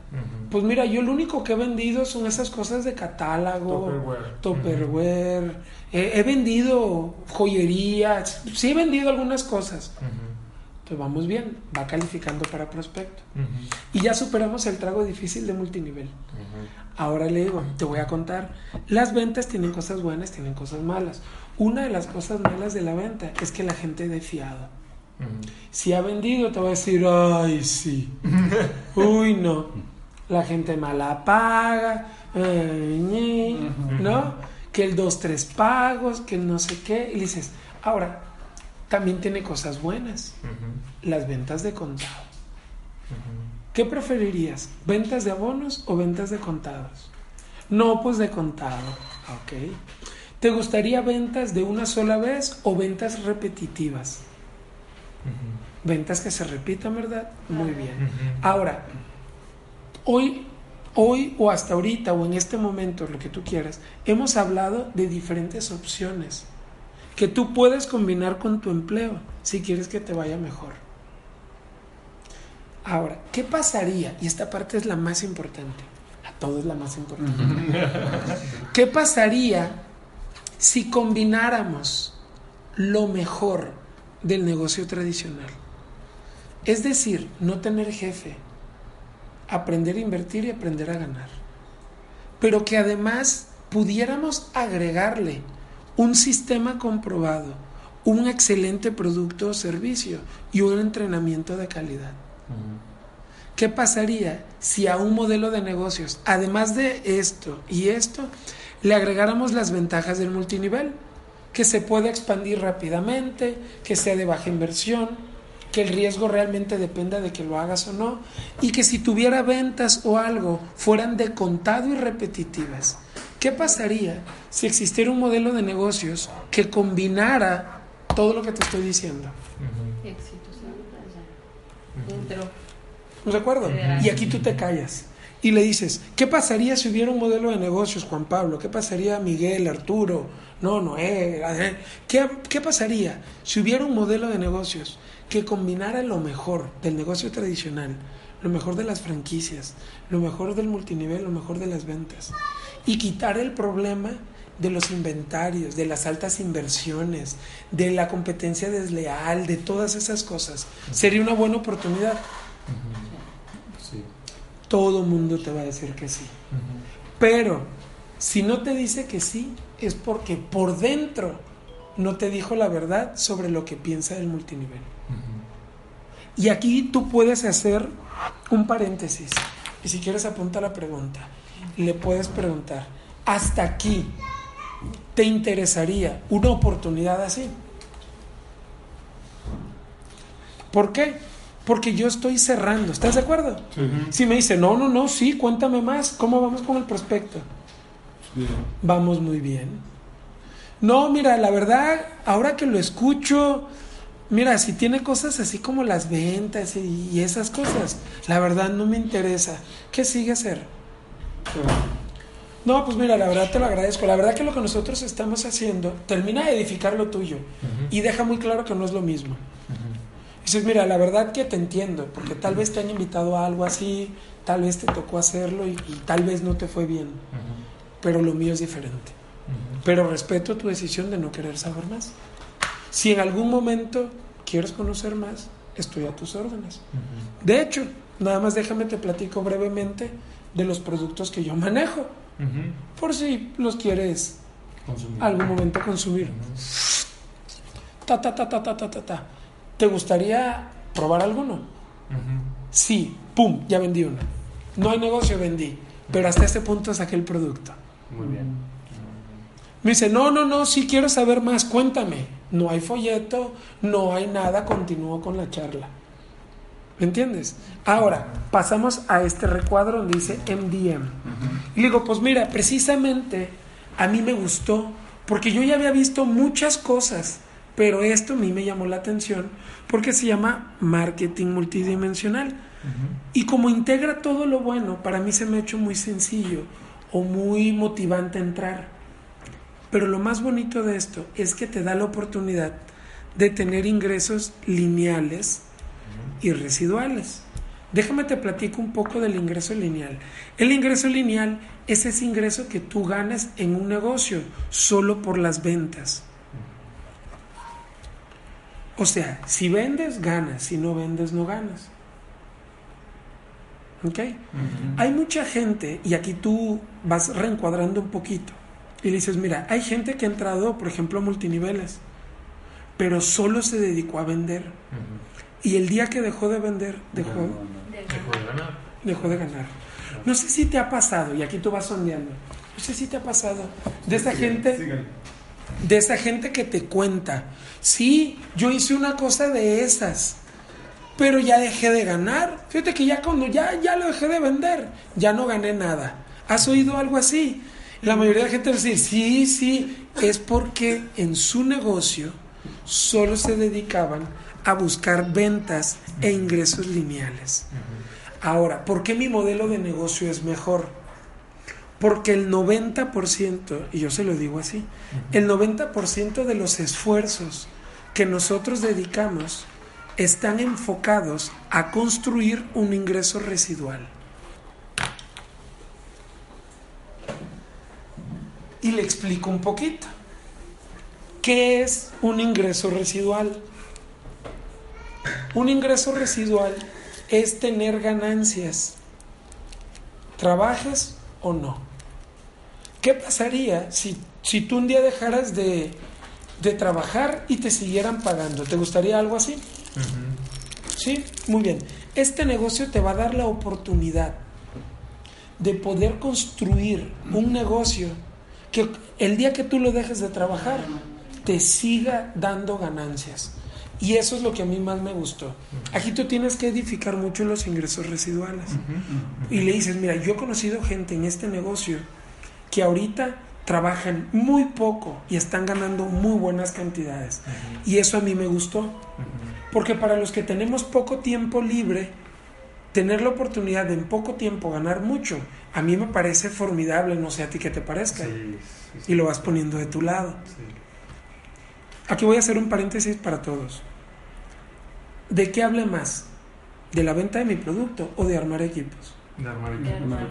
Pues mira, yo lo único que he vendido son esas cosas de catálogo, Tupperware. Tupperware. Eh, he vendido joyería, sí he vendido algunas cosas. Ujú. Pues vamos bien, va calificando para prospecto. Y ya superamos el trago difícil de multinivel. Ahora le digo, te voy a contar. Las ventas tienen cosas buenas, tienen cosas malas. Una de las cosas malas de la venta es que la gente de fiado. Si ha vendido, te va a decir, ay, sí. Uy, no. La gente mala paga, ñi, ¿no? Que el dos, tres pagos, que el no sé qué. Y dices, ahora, también tiene cosas buenas. Las ventas de contado. ¿Qué preferirías? ¿Ventas de abonos o ventas de contados? No, pues de contado. Ok. ¿Te gustaría ventas de una sola vez o ventas repetitivas? Ventas que se repitan, ¿verdad? Muy bien. Ahora, hoy, hoy o hasta ahorita o en este momento, lo que tú quieras, hemos hablado de diferentes opciones que tú puedes combinar con tu empleo si quieres que te vaya mejor. Ahora, ¿qué pasaría? Y esta parte es la más importante. A todo es la más importante. ¿Qué pasaría si combináramos lo mejor del negocio tradicional? Es decir, no tener jefe, aprender a invertir y aprender a ganar. Pero que además pudiéramos agregarle un sistema comprobado, un excelente producto o servicio y un entrenamiento de calidad. ¿Qué pasaría si a un modelo de negocios, además de esto y esto, le agregáramos las ventajas del multinivel? Que se puede expandir rápidamente, que sea de baja inversión, que el riesgo realmente dependa de que lo hagas o no, y que si tuviera ventas o algo fueran de contado y repetitivas. ¿Qué ¿qué pasaría si existiera un modelo de negocios que combinara todo lo que te estoy diciendo? Dentro. ¿Estamos de acuerdo? Y aquí tú te callas y le dices, ¿qué pasaría si hubiera un modelo de negocios, Juan Pablo? ¿Qué pasaría Miguel, Arturo? No, Noé. eh, ¿Qué, ¿Qué pasaría si hubiera un modelo de negocios que combinara lo mejor del negocio tradicional, lo mejor de las franquicias, lo mejor del multinivel, lo mejor de las ventas y quitar el problema de los inventarios, de las altas inversiones, de la competencia desleal, de todas esas cosas? Sería una buena oportunidad. Sí. Todo mundo te va a decir que sí. Pero si no te dice que sí, es porque por dentro no te dijo la verdad sobre lo que piensa del multinivel. Y aquí tú puedes hacer un paréntesis. Y si quieres apunta la pregunta, le puedes preguntar, ¿hasta aquí te interesaría una oportunidad así? ¿Por qué? Porque yo estoy cerrando, ¿estás de acuerdo? Si me dice, no, no, no, sí, cuéntame más, ¿cómo vamos con el prospecto? Vamos muy bien. No, mira, la verdad, ahora que lo escucho, mira, si tiene cosas así como las ventas y, y esas cosas, la verdad no me interesa. ¿Qué sigue hacer? No, pues mira, la verdad te lo agradezco. La verdad que lo que nosotros estamos haciendo termina de edificar lo tuyo y deja muy claro que no es lo mismo. Dices, mira, la verdad que te entiendo, porque tal vez te han invitado a algo así, tal vez te tocó hacerlo y, y tal vez no te fue bien, pero lo mío es diferente. Pero respeto tu decisión de no querer saber más. Si en algún momento quieres conocer más, estoy a tus órdenes. De hecho, nada más déjame te platico brevemente de los productos que yo manejo, por si los quieres Consumir. algún momento consumir. Ta, ta, ta, ta, ta, ta, ta, ta. ¿Te gustaría probar alguno? Sí, pum, ya vendí uno. No hay negocio, vendí. Pero hasta este punto saqué el producto. Muy bien. Me dice, no, no, no, sí quiero saber más, cuéntame. No hay folleto, no hay nada, continúo con la charla. ¿Me entiendes? Ahora, pasamos a este recuadro donde dice MDM. Y le digo, pues mira, precisamente a mí me gustó, porque yo ya había visto muchas cosas, pero esto a mí me llamó la atención, porque se llama marketing multidimensional. Y como integra todo lo bueno, para mí se me ha hecho muy sencillo o muy motivante entrar. Pero lo más bonito de esto es que te da la oportunidad de tener ingresos lineales y residuales. Déjame te platico un poco del ingreso lineal. El ingreso lineal es ese ingreso que tú ganas en un negocio solo por las ventas. O sea, si vendes, ganas, si no vendes, no ganas. ¿Ok? Hay mucha gente, y aquí tú vas reencuadrando un poquito, y le dices, mira, hay gente que ha entrado, por ejemplo, a multiniveles, pero solo se dedicó a vender. Y el día que dejó de vender, dejó, Dejó de ganar. dejó de ganar. No sé si te ha pasado, y aquí tú vas sondeando, no sé si te ha pasado, de esa gente, Sigan. de esa gente que te cuenta, sí, yo hice una cosa de esas, pero ya dejé de ganar. Fíjate que ya cuando ya, ya lo dejé de vender, ya no gané nada. ¿Has oído algo así? La mayoría de la gente va a decir, sí, sí, es porque en su negocio solo se dedicaban a buscar ventas e ingresos lineales. Ahora, ¿por qué mi modelo de negocio es mejor? Porque el 90%, y yo se lo digo así, el 90% de los esfuerzos que nosotros dedicamos están enfocados a construir un ingreso residual. Y le explico un poquito. ¿Qué es un ingreso residual? Un ingreso residual es tener ganancias, trabajes o no. ¿Qué pasaría si, si tú un día dejaras de, de trabajar y te siguieran pagando? ¿Te gustaría algo así? Sí, muy bien. Este negocio te va a dar la oportunidad de poder construir un negocio que el día que tú lo dejes de trabajar te siga dando ganancias. Y eso es lo que a mí más me gustó. Aquí tú tienes que edificar mucho los ingresos residuales. Y le dices, mira, yo he conocido gente en este negocio que ahorita trabajan muy poco y están ganando muy buenas cantidades. Y eso a mí me gustó. Porque para los que tenemos poco tiempo libre, tener la oportunidad de en poco tiempo ganar mucho, a mí me parece formidable, no sé a ti qué te parezca. Sí, sí, sí. Y lo vas poniendo de tu lado. Sí. Aquí voy a hacer un paréntesis para todos. ¿De qué hable más? ¿De la venta de mi producto o de armar equipos? De armar De equipo. armar.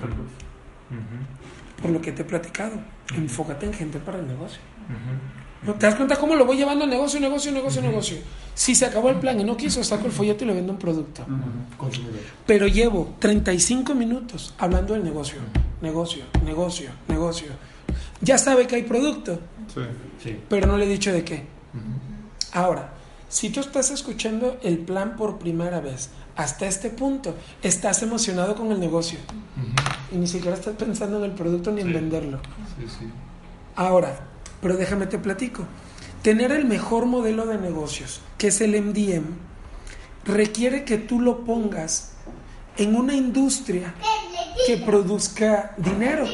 Por lo que te he platicado. Enfócate en gente para el negocio. ¿No ¿Te das cuenta cómo lo voy llevando negocio, negocio, negocio, negocio? Si se acabó el plan y no quiso, saco el folleto y le vendo un producto. Consumidor. Pero llevo 35 minutos hablando del negocio. Negocio, negocio, negocio. Ya sabe que hay producto, Sí. Sí. pero no le he dicho de qué. Ahora, si tú estás escuchando el plan por primera vez hasta este punto, estás emocionado con el negocio y ni siquiera estás pensando en el producto ni en venderlo. Sí, sí. Ahora, pero déjame te platico. Tener el mejor modelo de negocios, que es el MDM, requiere que tú lo pongas en una industria que produzca dinero.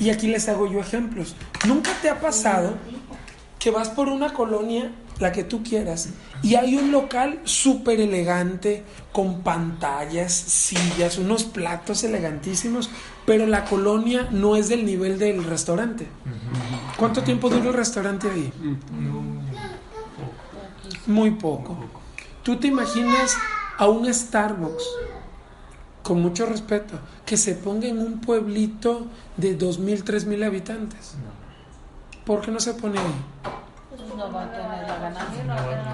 Y aquí les hago yo ejemplos. ¿Nunca te ha pasado que vas por una colonia, la que tú quieras, y hay un local súper elegante, con pantallas, sillas, unos platos elegantísimos, pero la colonia no es del nivel del restaurante? ¿Cuánto tiempo dura el restaurante ahí? Muy poco. ¿Tú te imaginas a un Starbucks, con mucho respeto, que se ponga en un pueblito de 2.000, 3.000 habitantes? ¿Por qué no se pone ahí?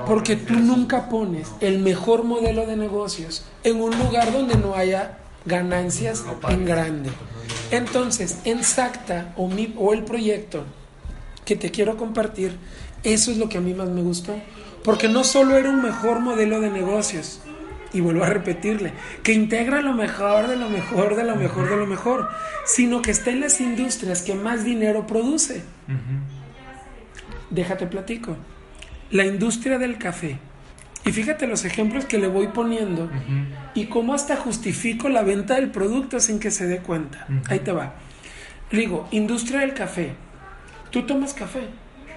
Porque tú nunca pones el mejor modelo de negocios en un lugar donde no haya ganancias en grande. Entonces, en SACTA o, mi- o el proyecto que te quiero compartir, eso es lo que a mí más me gustó. Porque no solo era un mejor modelo de negocios, y vuelvo a repetirle, que integra lo mejor de lo mejor de lo mejor de lo mejor, sino que está en las industrias que más dinero produce. Déjate platico. La industria del café. Y fíjate los ejemplos que le voy poniendo y cómo hasta justifico la venta del producto sin que se dé cuenta. Ahí te va. Digo, industria del café. ¿Tú tomas café?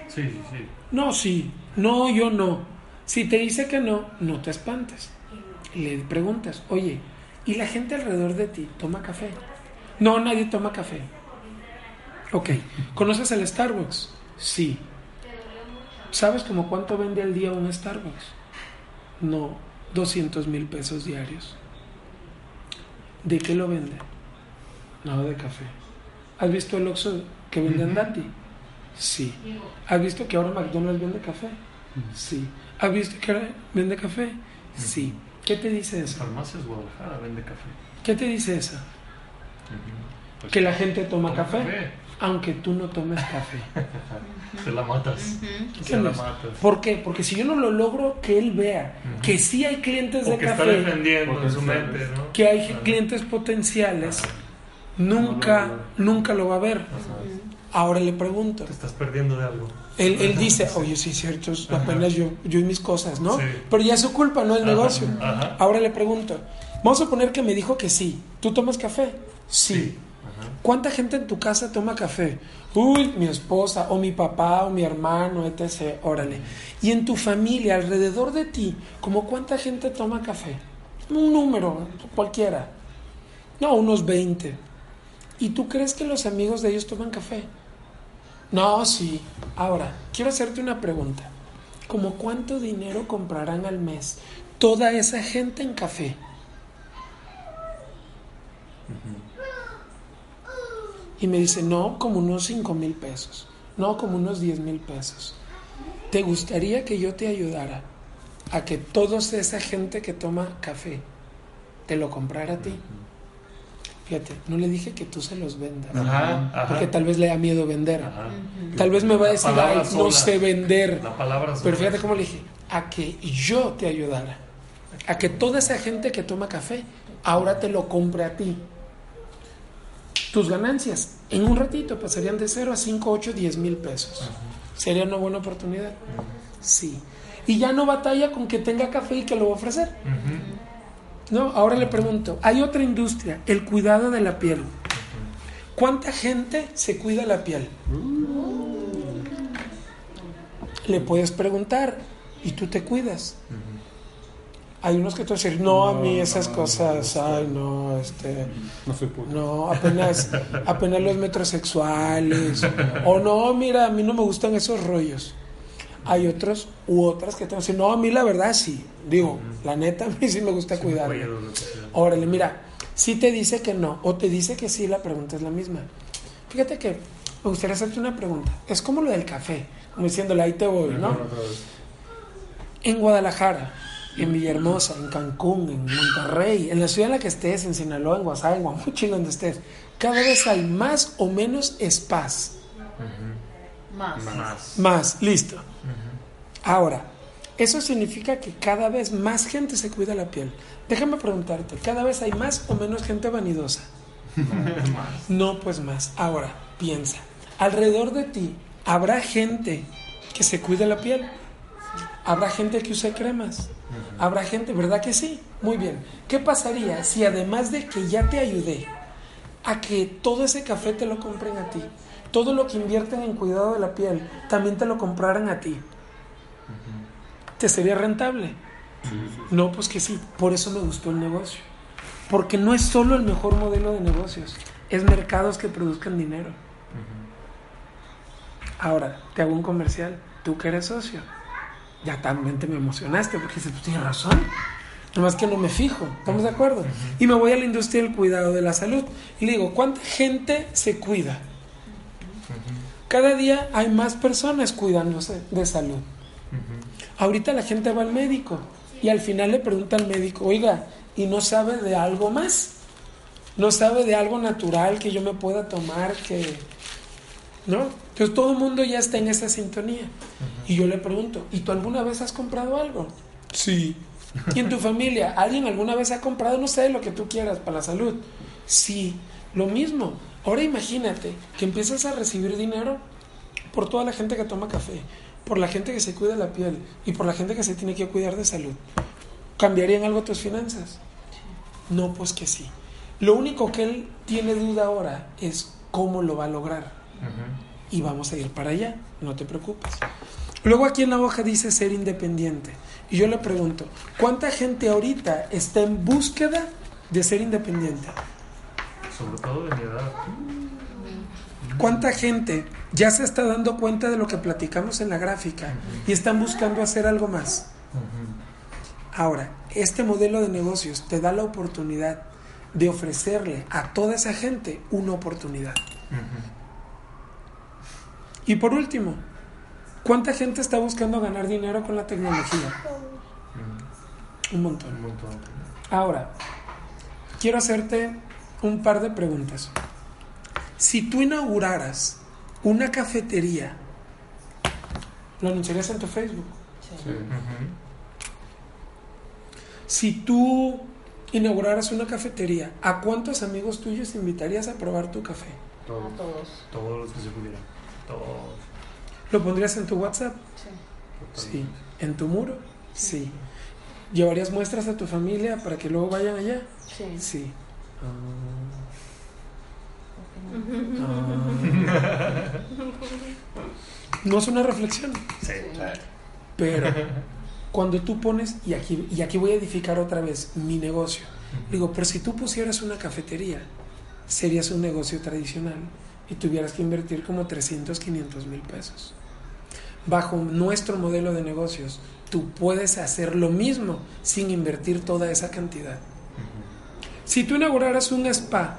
Sí, sí, sí. No, sí. No, yo no. Si te dice que no, no te espantes. Le preguntas, oye, ¿y la gente alrededor de ti toma café? No, nadie toma café. Ok. ¿Conoces el Starbucks? Sí. ¿Sabes como cuánto vende al día un Starbucks? No, 200 mil pesos diarios. ¿De qué lo vende? No, de café. ¿Has visto el Oxxo que vende Andati? Sí. ¿Has visto que ahora McDonald's vende café? Sí. ¿Has visto que ahora vende café? Sí. ¿Qué te dice eso? Farmacias Guadalajara vende café. ¿Qué te dice eso? Pues, Que la gente toma toma café, café. aunque tú no tomes café. Te la matas. Te la matas. ¿Por qué? Porque si yo no lo logro que él vea que sí hay clientes de O que está café, defendiendo Porque en su mente. ¿no? que hay clientes potenciales, nunca, No, no. nunca lo va a ver. Ahora le pregunto. Te estás perdiendo de algo. Él, él dice, oye, sí, cierto, es apenas yo, yo y mis cosas, ¿no? Sí. Pero ya es su culpa, no el Ajá, negocio. ajá. Ahora le pregunto, vamos a suponer que me dijo que sí. ¿Tú tomas café? Sí. Ajá. ¿Cuánta gente en tu casa toma café? Uy, mi esposa, o mi papá, o mi hermano, etc. Órale. Y en tu familia, alrededor de ti, ¿como cuánta gente toma café? Un número, cualquiera. No, unos 20. ¿Y tú crees que los amigos de ellos toman café? No, sí. Ahora, quiero hacerte una pregunta. ¿Cómo cuánto dinero comprarán al mes toda esa gente en café? Y me dice, no, como unos 5 mil pesos. No, como unos 10 mil pesos. ¿Te gustaría que yo te ayudara a que toda esa gente que toma café te lo comprara a ti? Fíjate, no le dije que tú se los vendas. Ajá, ajá. Porque tal vez le da miedo vender. Ajá. Tal vez me va a decir, "Ay, no sola. sé vender. La palabra Pero fíjate cómo le dije, a que yo te ayudara. A que toda esa gente que toma café ahora te lo compre a ti. Tus ganancias en un ratito pasarían de 0 a 5, 8, 10 mil pesos. ¿Sería una buena oportunidad? Sí. Y ya no batalla con que tenga café y que lo va a ofrecer. No, ahora le pregunto, hay otra industria, el cuidado de la piel. ¿Cuánta gente se cuida la piel? Le puedes preguntar, ¿y tú te cuidas? Hay unos que te decir, no, a mí esas cosas, no, ay, no, este, No soy puto. no, apenas, apenas los metrosexuales, o no, mira, a mí no me gustan esos rollos. Hay otros u otras que te van a decir, no, a mí la verdad sí, digo, la neta, a mí sí me gusta cuidarme. Que sea. Órale, mira, si te dice que no o te dice que sí, la pregunta es la misma. Fíjate que me gustaría hacerte una pregunta. Es como lo del café, como diciéndole, ahí te voy, ¿no? En Guadalajara, en Villahermosa, en Cancún, en Monterrey, en la ciudad en la que estés, en Sinaloa, en Guasave, en Guamuchil, donde estés, cada vez hay más o menos spas. Más. Más. Más, listo. Ahora, eso significa que cada vez más gente se cuida la piel. Déjame preguntarte, ¿cada vez hay más o menos gente vanidosa? No, pues más. Ahora, piensa, alrededor de ti habrá gente que se cuida la piel. Habrá gente que use cremas. Habrá gente, ¿verdad que sí? Muy bien. ¿Qué pasaría si además de que ya te ayudé a que todo ese café te lo compren a ti, todo lo que invierten en cuidado de la piel, también te lo compraran a ti? ¿Te sería rentable? No, pues que sí. Por eso me gustó el negocio. Porque no es solo el mejor modelo de negocios, es mercados que produzcan dinero. Ahora, te hago un comercial. Tú que eres socio, ya también te me emocionaste porque dices, tú tienes razón. Nomás que no me fijo, ¿estamos de acuerdo? Y me voy a la industria del cuidado de la salud. Y le digo, ¿cuánta gente se cuida? Cada día hay más personas cuidándose de salud. Ahorita la gente va al médico y al final le pregunta al médico, oiga, ¿y no sabe de algo más? ¿No sabe de algo natural que yo me pueda tomar? que ¿No? Entonces todo el mundo ya está en esa sintonía. Y yo le pregunto, ¿y tú alguna vez has comprado algo? Sí. ¿Y en tu familia? ¿Alguien alguna vez ha comprado, no sé, lo que tú quieras para la salud? Sí. Lo mismo. Ahora imagínate que empiezas a recibir dinero por toda la gente que toma café, por la gente que se cuida la piel y por la gente que se tiene que cuidar de salud. ¿Cambiarían algo tus finanzas? No, pues que sí. Lo único que él tiene duda ahora es cómo lo va a lograr. Y vamos a ir para allá, no te preocupes. Luego aquí en la hoja dice ser independiente. Y yo le pregunto, ¿cuánta gente ahorita está en búsqueda de ser independiente? Sobre todo de mi edad. ¿Cuánta gente ya se está dando cuenta de lo que platicamos en la gráfica y están buscando hacer algo más? Ahora, este modelo de negocios te da la oportunidad de ofrecerle a toda esa gente una oportunidad. Y por último, ¿cuánta gente está buscando ganar dinero con la tecnología? Un montón. Un montón. Ahora, quiero hacerte un par de preguntas. Si tú inauguraras una cafetería, ¿lo anunciarías en tu Facebook? Sí. Si tú inauguraras una cafetería, ¿a cuántos amigos tuyos invitarías a probar tu café? Todos. A todos. Todos los que se pudieran. Todos. ¿Lo pondrías en tu WhatsApp? Sí. ¿En tu muro? Sí. ¿Llevarías muestras a tu familia para que luego vayan allá? Sí. Sí. No es una reflexión, Sí, claro. pero cuando tú pones, y aquí, y aquí voy a edificar otra vez mi negocio, digo, pero si tú pusieras una cafetería, serías un negocio tradicional y tuvieras que invertir como 300, 500 mil pesos. Bajo nuestro modelo de negocios, tú puedes hacer lo mismo sin invertir toda esa cantidad. Si tú inauguraras un spa,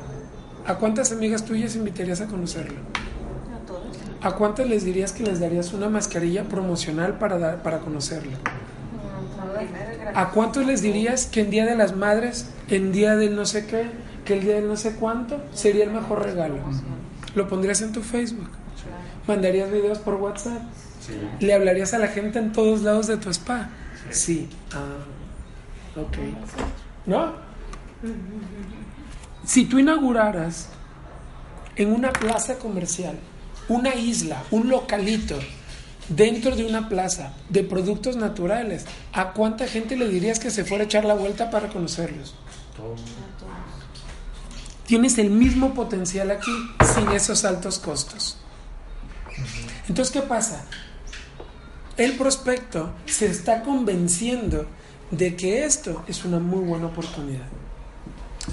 ¿a cuántas amigas tuyas invitarías a conocerlo? A todos. ¿A cuántas les dirías que les darías una mascarilla promocional para, dar, para conocerlo? ¿A cuántos les dirías que en Día de las Madres, en Día del no sé qué, que el Día del no sé cuánto, sería el mejor regalo? ¿Lo pondrías en tu Facebook? ¿Mandarías videos por WhatsApp? Sí. ¿Le hablarías a la gente en todos lados de tu spa? Sí. Ah, ok. ¿No? Si tú inauguraras en una plaza comercial una isla, un localito, dentro de una plaza de productos naturales, ¿a cuánta gente le dirías que se fuera a echar la vuelta para conocerlos? Tienes el mismo potencial aquí sin esos altos costos. Entonces, ¿qué pasa? El prospecto se está convenciendo de que esto es una muy buena oportunidad.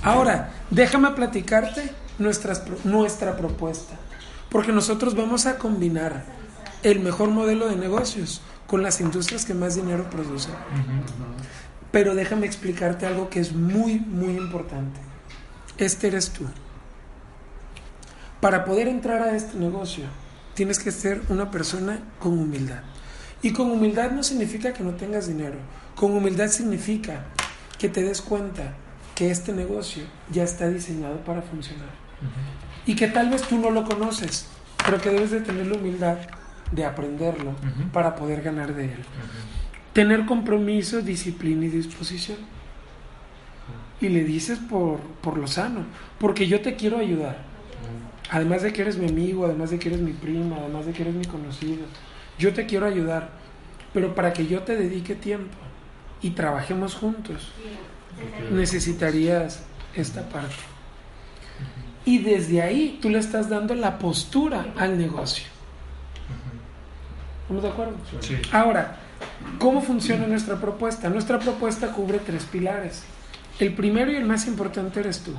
Ahora, déjame platicarte nuestras, nuestra propuesta, porque nosotros vamos a combinar el mejor modelo de negocios con las industrias que más dinero producen. Pero déjame explicarte algo que es muy, muy importante. Este eres tú. Para poder entrar a este negocio, tienes que ser una persona con humildad. Y con humildad no significa que no tengas dinero. Con humildad significa que te des cuenta que este negocio ya está diseñado para funcionar. Y que tal vez tú no lo conoces, pero que debes de tener la humildad de aprenderlo para poder ganar de él. Tener compromiso, disciplina y disposición. Y le dices por, por lo sano, porque yo te quiero ayudar. Además de que eres mi amigo, además de que eres mi prima, además de que eres mi conocido, yo te quiero ayudar. Pero para que yo te dedique tiempo y trabajemos juntos, necesitarías esta parte. Y desde ahí tú le estás dando la postura al negocio. ¿Estamos de acuerdo? Sí. Ahora, ¿cómo funciona nuestra propuesta? Nuestra propuesta cubre tres pilares. El primero y el más importante eres tú.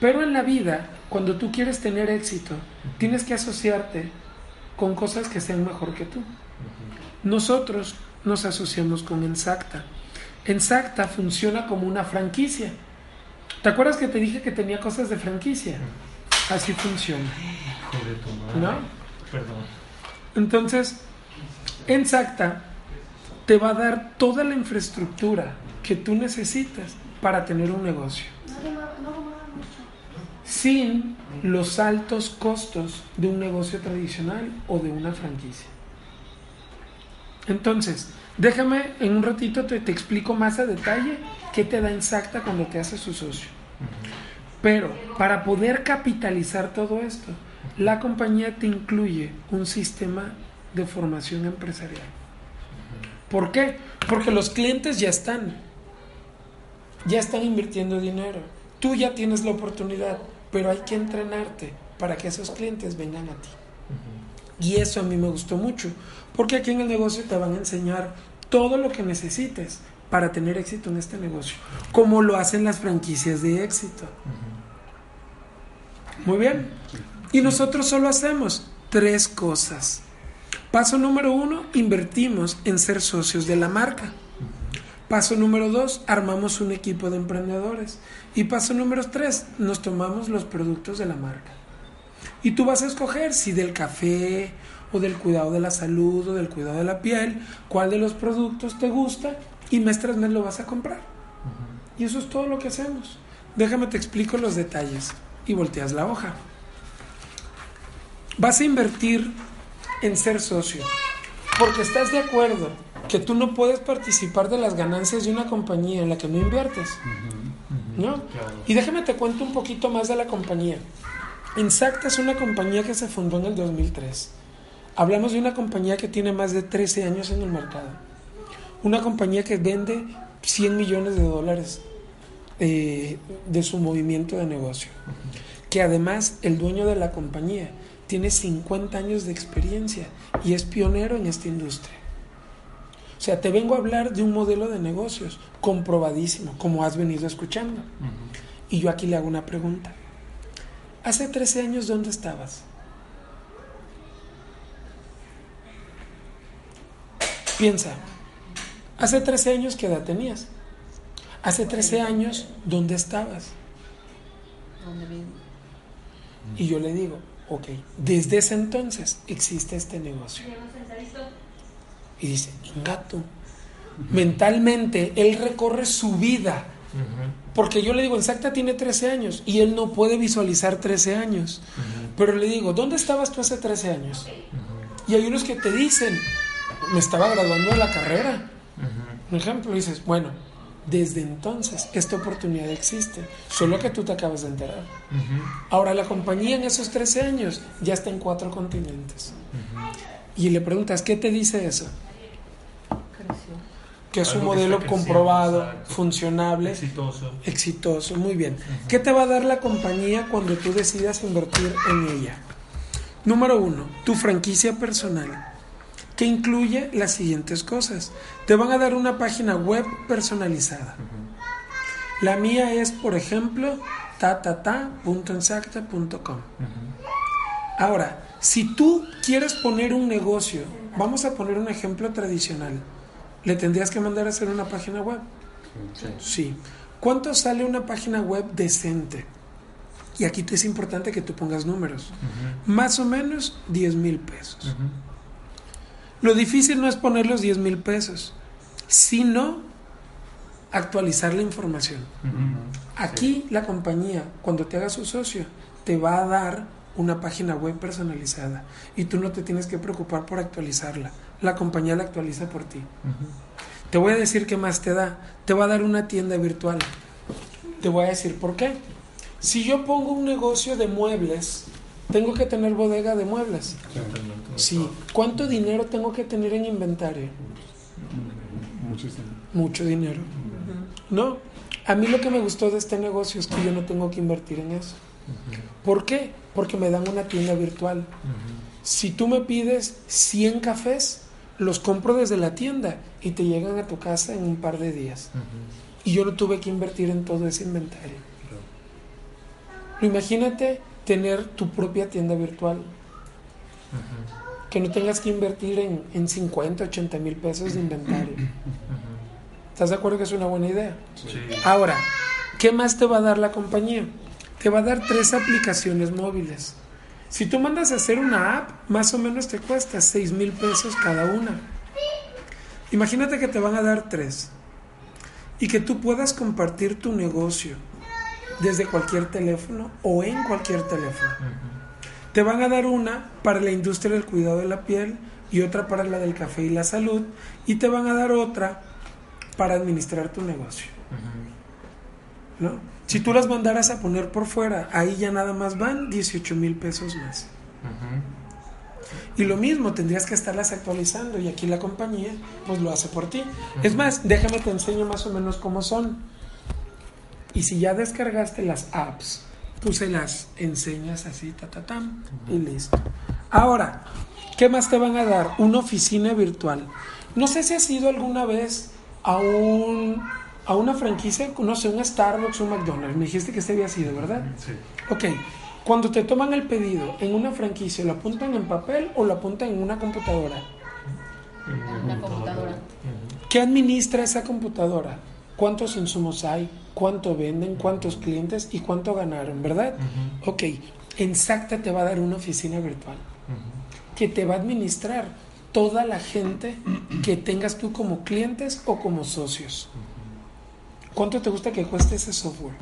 Pero en la vida, cuando tú quieres tener éxito, tienes que asociarte con cosas que sean mejor que tú. Nosotros nos asociamos con Ensacta. Ensacta funciona como una franquicia. ¿Te acuerdas que te dije que tenía cosas de franquicia? Así funciona. Hijo de tu madre. ¿No? Perdón. Entonces, Ensacta te va a dar toda la infraestructura que tú necesitas para tener un negocio. Sin los altos costos de un negocio tradicional o de una franquicia. Entonces, déjame en un ratito te, te explico más a detalle qué te da Ensacta cuando te haces su socio. Pero para poder capitalizar todo esto, la compañía te incluye un sistema de formación empresarial. ¿Por qué? Porque los clientes ya están, ya están invirtiendo dinero. Tú ya tienes la oportunidad, pero hay que entrenarte para que esos clientes vengan a ti. Y eso a mí me gustó mucho, porque aquí en el negocio te van a enseñar todo lo que necesites para tener éxito en este negocio, como lo hacen las franquicias de éxito. Muy bien. Y nosotros solo hacemos tres cosas. Paso número uno, invertimos en ser socios de la marca. Paso número dos, armamos un equipo de emprendedores. Y paso número tres, nos tomamos los productos de la marca. Y tú vas a escoger si del café o del cuidado de la salud o del cuidado de la piel, cuál de los productos te gusta y mes tras mes lo vas a comprar. Y eso es todo lo que hacemos. Déjame te explico los detalles y volteas la hoja. Vas a invertir en ser socio porque estás de acuerdo que tú no puedes participar de las ganancias de una compañía en la que no inviertes. ¿No? Claro. Y déjame te cuento un poquito más de la compañía. Insacta es una compañía que se fundó en el 2003. Hablamos de una compañía que tiene más de 13 años en el mercado. Una compañía que vende 100 millones de dólares eh, de su movimiento de negocio. Que además el dueño de la compañía tiene 50 años de experiencia y es pionero en esta industria. O sea, te vengo a hablar de un modelo de negocios comprobadísimo, como has venido escuchando. Y yo aquí le hago una pregunta. Hace 13 años, ¿dónde estabas? Piensa, hace 13 años, ¿qué edad tenías? Hace 13 años, ¿dónde estabas? Y yo le digo, ok, desde ese entonces existe este negocio. Y dice, gato. Mentalmente, él recorre su vida. Porque yo le digo, Exacta tiene 13 años y él no puede visualizar 13 años. Pero le digo, ¿dónde estabas tú hace 13 años? Y hay unos que te dicen, me estaba graduando de la carrera. Por ejemplo, dices, bueno, desde entonces esta oportunidad existe, solo que tú te acabas de enterar. Ahora la compañía en esos 13 años ya está en cuatro continentes. Y le preguntas, ¿qué te dice eso? Creció. que es un Algo modelo comprobado, exacto. funcionable, Exitoso. exitoso, muy bien. ¿Qué te va a dar la compañía cuando tú decidas invertir en ella? Número uno, tu franquicia personal, que incluye las siguientes cosas. Te van a dar una página web personalizada. La mía es, por ejemplo, tatata.ensacta.com. Ahora, si tú quieres poner un negocio, vamos a poner un ejemplo tradicional, ¿le tendrías que mandar a hacer una página web? Sí. ¿Cuánto sale una página web decente? Y aquí es importante que tú pongas números. Más o menos 10 mil pesos. Lo difícil no es poner los 10 mil pesos, sino actualizar la información. Aquí la compañía, cuando te haga su socio, te va a dar una página web personalizada y tú no te tienes que preocupar por actualizarla. La compañía la actualiza por ti. Te voy a decir qué más te da. Te va a dar una tienda virtual. Te voy a decir por qué. Si yo pongo un negocio de muebles, tengo que tener bodega de muebles. Sí. ¿Cuánto dinero tengo que tener en inventario? Muchísimo. Mucho dinero. No. A mí lo que me gustó de este negocio es que yo no tengo que invertir en eso. ¿Por qué? Porque me dan una tienda virtual. Si tú me pides 100 cafés, los compro desde la tienda y te llegan a tu casa en un par de días. Y yo no tuve que invertir en todo ese inventario. Imagínate tener tu propia tienda virtual. Que no tengas que invertir en, en 50, 80 mil pesos de inventario. ¿Estás de acuerdo que es una buena idea? Sí. Ahora, ¿qué más te va a dar la compañía? Te va a dar tres aplicaciones móviles. Si tú mandas a hacer una app, más o menos te cuesta 6 mil pesos cada una. Imagínate que te van a dar tres y que tú puedas compartir tu negocio desde cualquier teléfono o en cualquier teléfono. Te van a dar una para la industria del cuidado de la piel y otra para la del café y la salud y te van a dar otra para administrar tu negocio. ¿no? Si tú las mandaras a poner por fuera, ahí ya nada más van 18 mil pesos más. Y lo mismo, tendrías que estarlas actualizando y aquí la compañía pues lo hace por ti. Es más, déjame te enseño más o menos cómo son. Y si ya descargaste las apps, tú se las enseñas así, ta, ta, tam, y listo. Ahora, ¿qué más te van a dar? Una oficina virtual. No sé si has ido alguna vez a un a una franquicia, no sé, un Starbucks, un McDonald's. Me dijiste que este había sido, ¿verdad? Sí. Ok, cuando te toman el pedido en una franquicia, ¿lo apuntan en papel o lo apuntan en una computadora? Una computadora. ¿Qué administra esa computadora? ¿Cuántos insumos hay? ¿Cuánto venden? ¿Cuántos clientes? ¿Y cuánto ganaron? ¿Verdad? Ok, Exacta te va a dar una oficina virtual que te va a administrar toda la gente que tengas tú como clientes o como socios. ¿Cuánto te gusta que cueste ese software?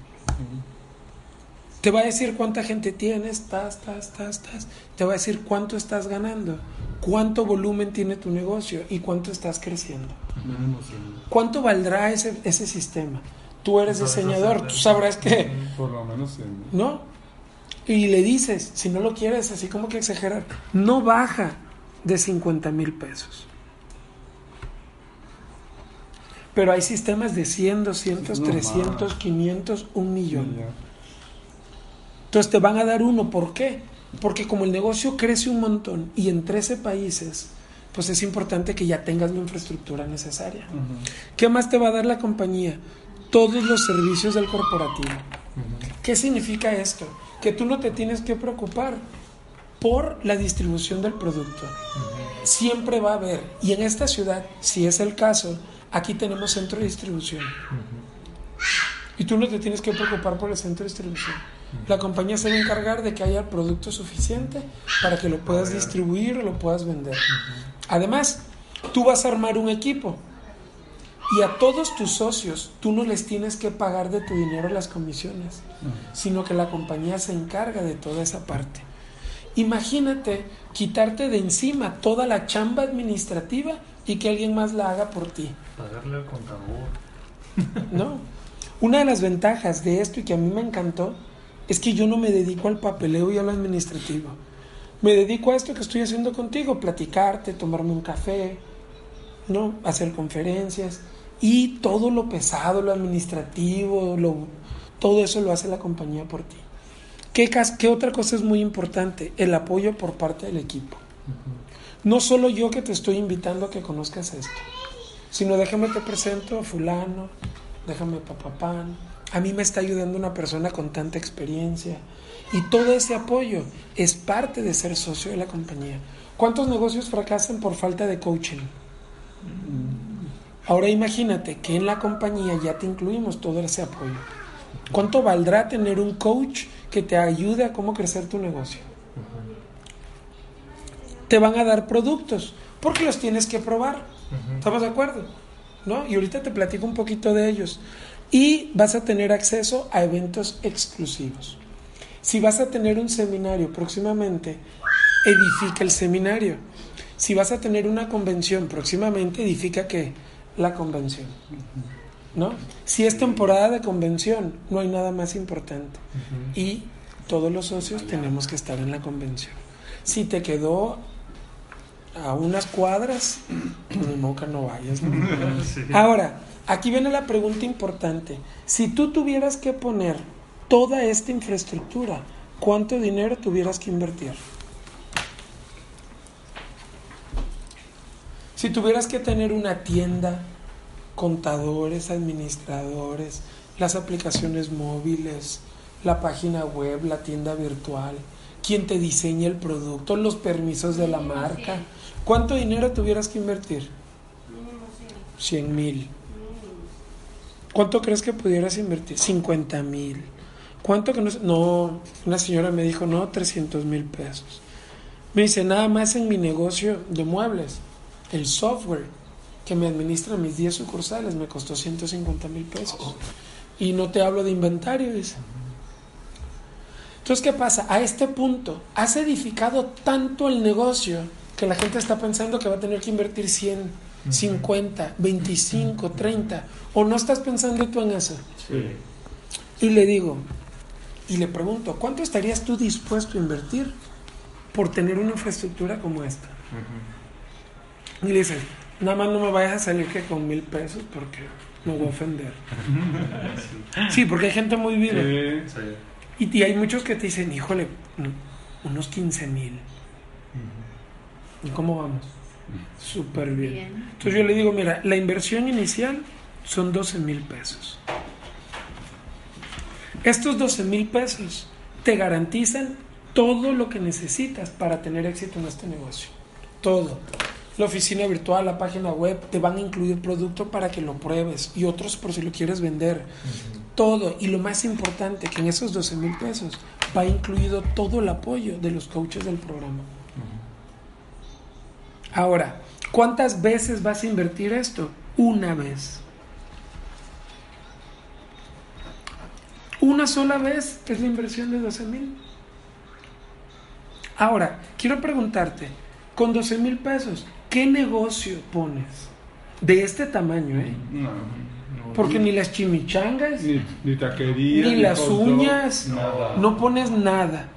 Te va a decir cuánta gente tienes, tas, tas, tas, tas. Te va a decir cuánto estás ganando, cuánto volumen tiene tu negocio y cuánto estás creciendo. ¿Cuánto valdrá ese, ese sistema? Tú eres diseñador, tú sabrás que, Por lo menos. ¿no? Y le dices, si no lo quieres, así como que exagerar, no baja de 50 mil pesos. Pero hay sistemas de 100, 200, No, 300, ma. 500, un millón. Entonces te van a dar uno. ¿Por qué? Porque como el negocio crece un montón y en 13 países, pues es importante que ya tengas la infraestructura necesaria. ¿Qué más te va a dar la compañía? Todos los servicios del corporativo. ¿Qué significa esto? Que tú no te tienes que preocupar por la distribución del producto. Siempre va a haber, y en esta ciudad, si es el caso, aquí tenemos centro de distribución. Y tú no te tienes que preocupar por el centro de distribución. La compañía se va a encargar de que haya producto suficiente para que lo puedas distribuir lo puedas vender. Además, tú vas a armar un equipo y a todos tus socios tú no les tienes que pagar de tu dinero las comisiones, sino que la compañía se encarga de toda esa parte. Imagínate quitarte de encima toda la chamba administrativa y que alguien más la haga por ti. Pagarle al contador. ¿no? Una de las ventajas de esto y que a mí me encantó es que yo no me dedico al papeleo y a lo administrativo. Me dedico a esto que estoy haciendo contigo, platicarte, tomarme un café, ¿no? Hacer conferencias Y todo lo pesado, lo administrativo, lo, todo eso lo hace la compañía por ti. ¿Qué, qué otra cosa es muy importante? El apoyo por parte del equipo. No solo yo que te estoy invitando a que conozcas esto, sino déjame te presento a fulano, déjame papapán. A mí me está ayudando una persona con tanta experiencia. Y todo ese apoyo es parte de ser socio de la compañía. ¿Cuántos negocios fracasan por falta de coaching? Ahora imagínate que en la compañía ya te incluimos todo ese apoyo. ¿Cuánto valdrá tener un coach que te ayude a cómo crecer tu negocio? Te van a dar productos porque los tienes que probar. ¿Estamos de acuerdo? ¿No? Y ahorita te platico un poquito de ellos. Y vas a tener acceso a eventos exclusivos. Si vas a tener un seminario próximamente, edifica el seminario. Si vas a tener una convención próximamente, edifica que la convención. ¿No? Si es temporada de convención, no hay nada más importante. Y todos los socios tenemos que estar en la convención. Si te quedó a unas cuadras, ni moca no vayas. ¿no? Sí. Ahora, aquí viene la pregunta importante. Si tú tuvieras que poner toda esta infraestructura, ¿cuánto dinero tuvieras que invertir? Si tuvieras que tener una tienda, contadores, administradores, las aplicaciones móviles, la página web, la tienda virtual, quien te diseña el producto, los permisos de la marca, ¿cuánto dinero tuvieras que invertir? 100 mil. ¿Cuánto crees que pudieras invertir? 50 mil. ¿Cuánto que no? No, una señora me dijo, no, 300 mil pesos. Me dice, nada más en mi negocio de muebles, el software que me administra mis 10 sucursales me costó 150 mil pesos. Y no te hablo de inventario, dice. Entonces, ¿qué pasa? A este punto, has edificado tanto el negocio que la gente está pensando que va a tener que invertir 100, 50, 25, 30. ¿O no estás pensando tú en eso? Sí. Y le digo, y le pregunto, ¿cuánto estarías tú dispuesto a invertir por tener una infraestructura como esta? Y le dice, nada más no me vayas a salir que con mil pesos porque me voy a ofender. Sí, porque hay gente muy viva. Sí. Y, y hay muchos que te dicen, híjole, unos 15 mil. ¿Y cómo vamos? Súper bien. Bien. Entonces yo le digo, mira, la inversión inicial son 12 mil pesos. Estos 12 mil pesos te garantizan todo lo que necesitas para tener éxito en este negocio. Todo. La oficina virtual, la página web, te van a incluir producto para que lo pruebes y otros por si lo quieres vender. Todo. Y lo más importante, que en esos 12 mil pesos va incluido todo el apoyo de los coaches del programa. Ahora, ¿cuántas veces vas a invertir esto? Una vez. Una sola vez es la inversión de 12 mil. Ahora, quiero preguntarte, con 12 mil pesos, ¿qué negocio pones? De este tamaño, ¿eh? no, Porque ni las chimichangas, ni, ni taquería, ni las uñas, nada. no pones nada.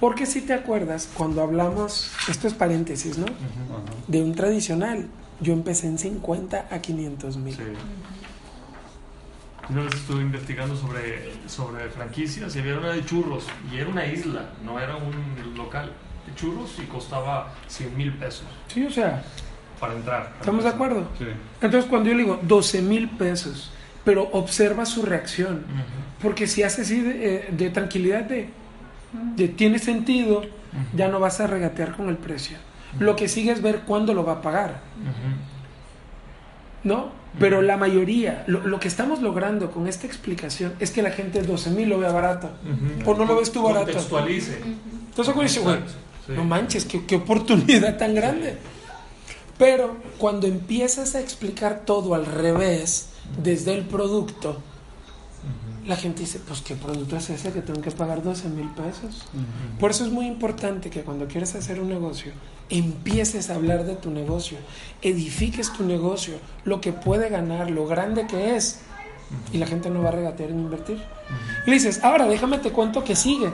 Porque si te acuerdas, cuando hablamos, esto es paréntesis, ¿no? De un tradicional, yo empecé en 50 a 500 mil. Sí. Una vez estuve investigando sobre, sobre franquicias y había una de churros y era una isla, no era un local de churros y costaba 100 mil pesos Sí, o sea, para entrar. ¿estamos de acuerdo? Sí. Entonces cuando yo le digo 12 mil pesos, pero observa su reacción, porque si hace así de, eh, de tranquilidad, de, de tiene sentido, ya no vas a regatear con el precio. Lo que sigue es ver cuándo lo va a pagar. ¿no? Pero la mayoría, lo, lo que estamos logrando con esta explicación es que la gente 12 mil lo vea barato. ¿O no lo ves tú barato? Contextualice. Entonces güey, sí. no manches, qué, qué oportunidad tan grande. Pero cuando empiezas a explicar todo al revés, desde el producto, la gente dice, pues qué producto es ese que tengo que pagar 12 mil pesos. Por eso es muy importante que cuando quieres hacer un negocio, empieces a hablar de tu negocio, edifiques tu negocio, lo que puede ganar, lo grande que es, y la gente no va a regatear en invertir. Y le dices, ahora déjame te cuento que sigue.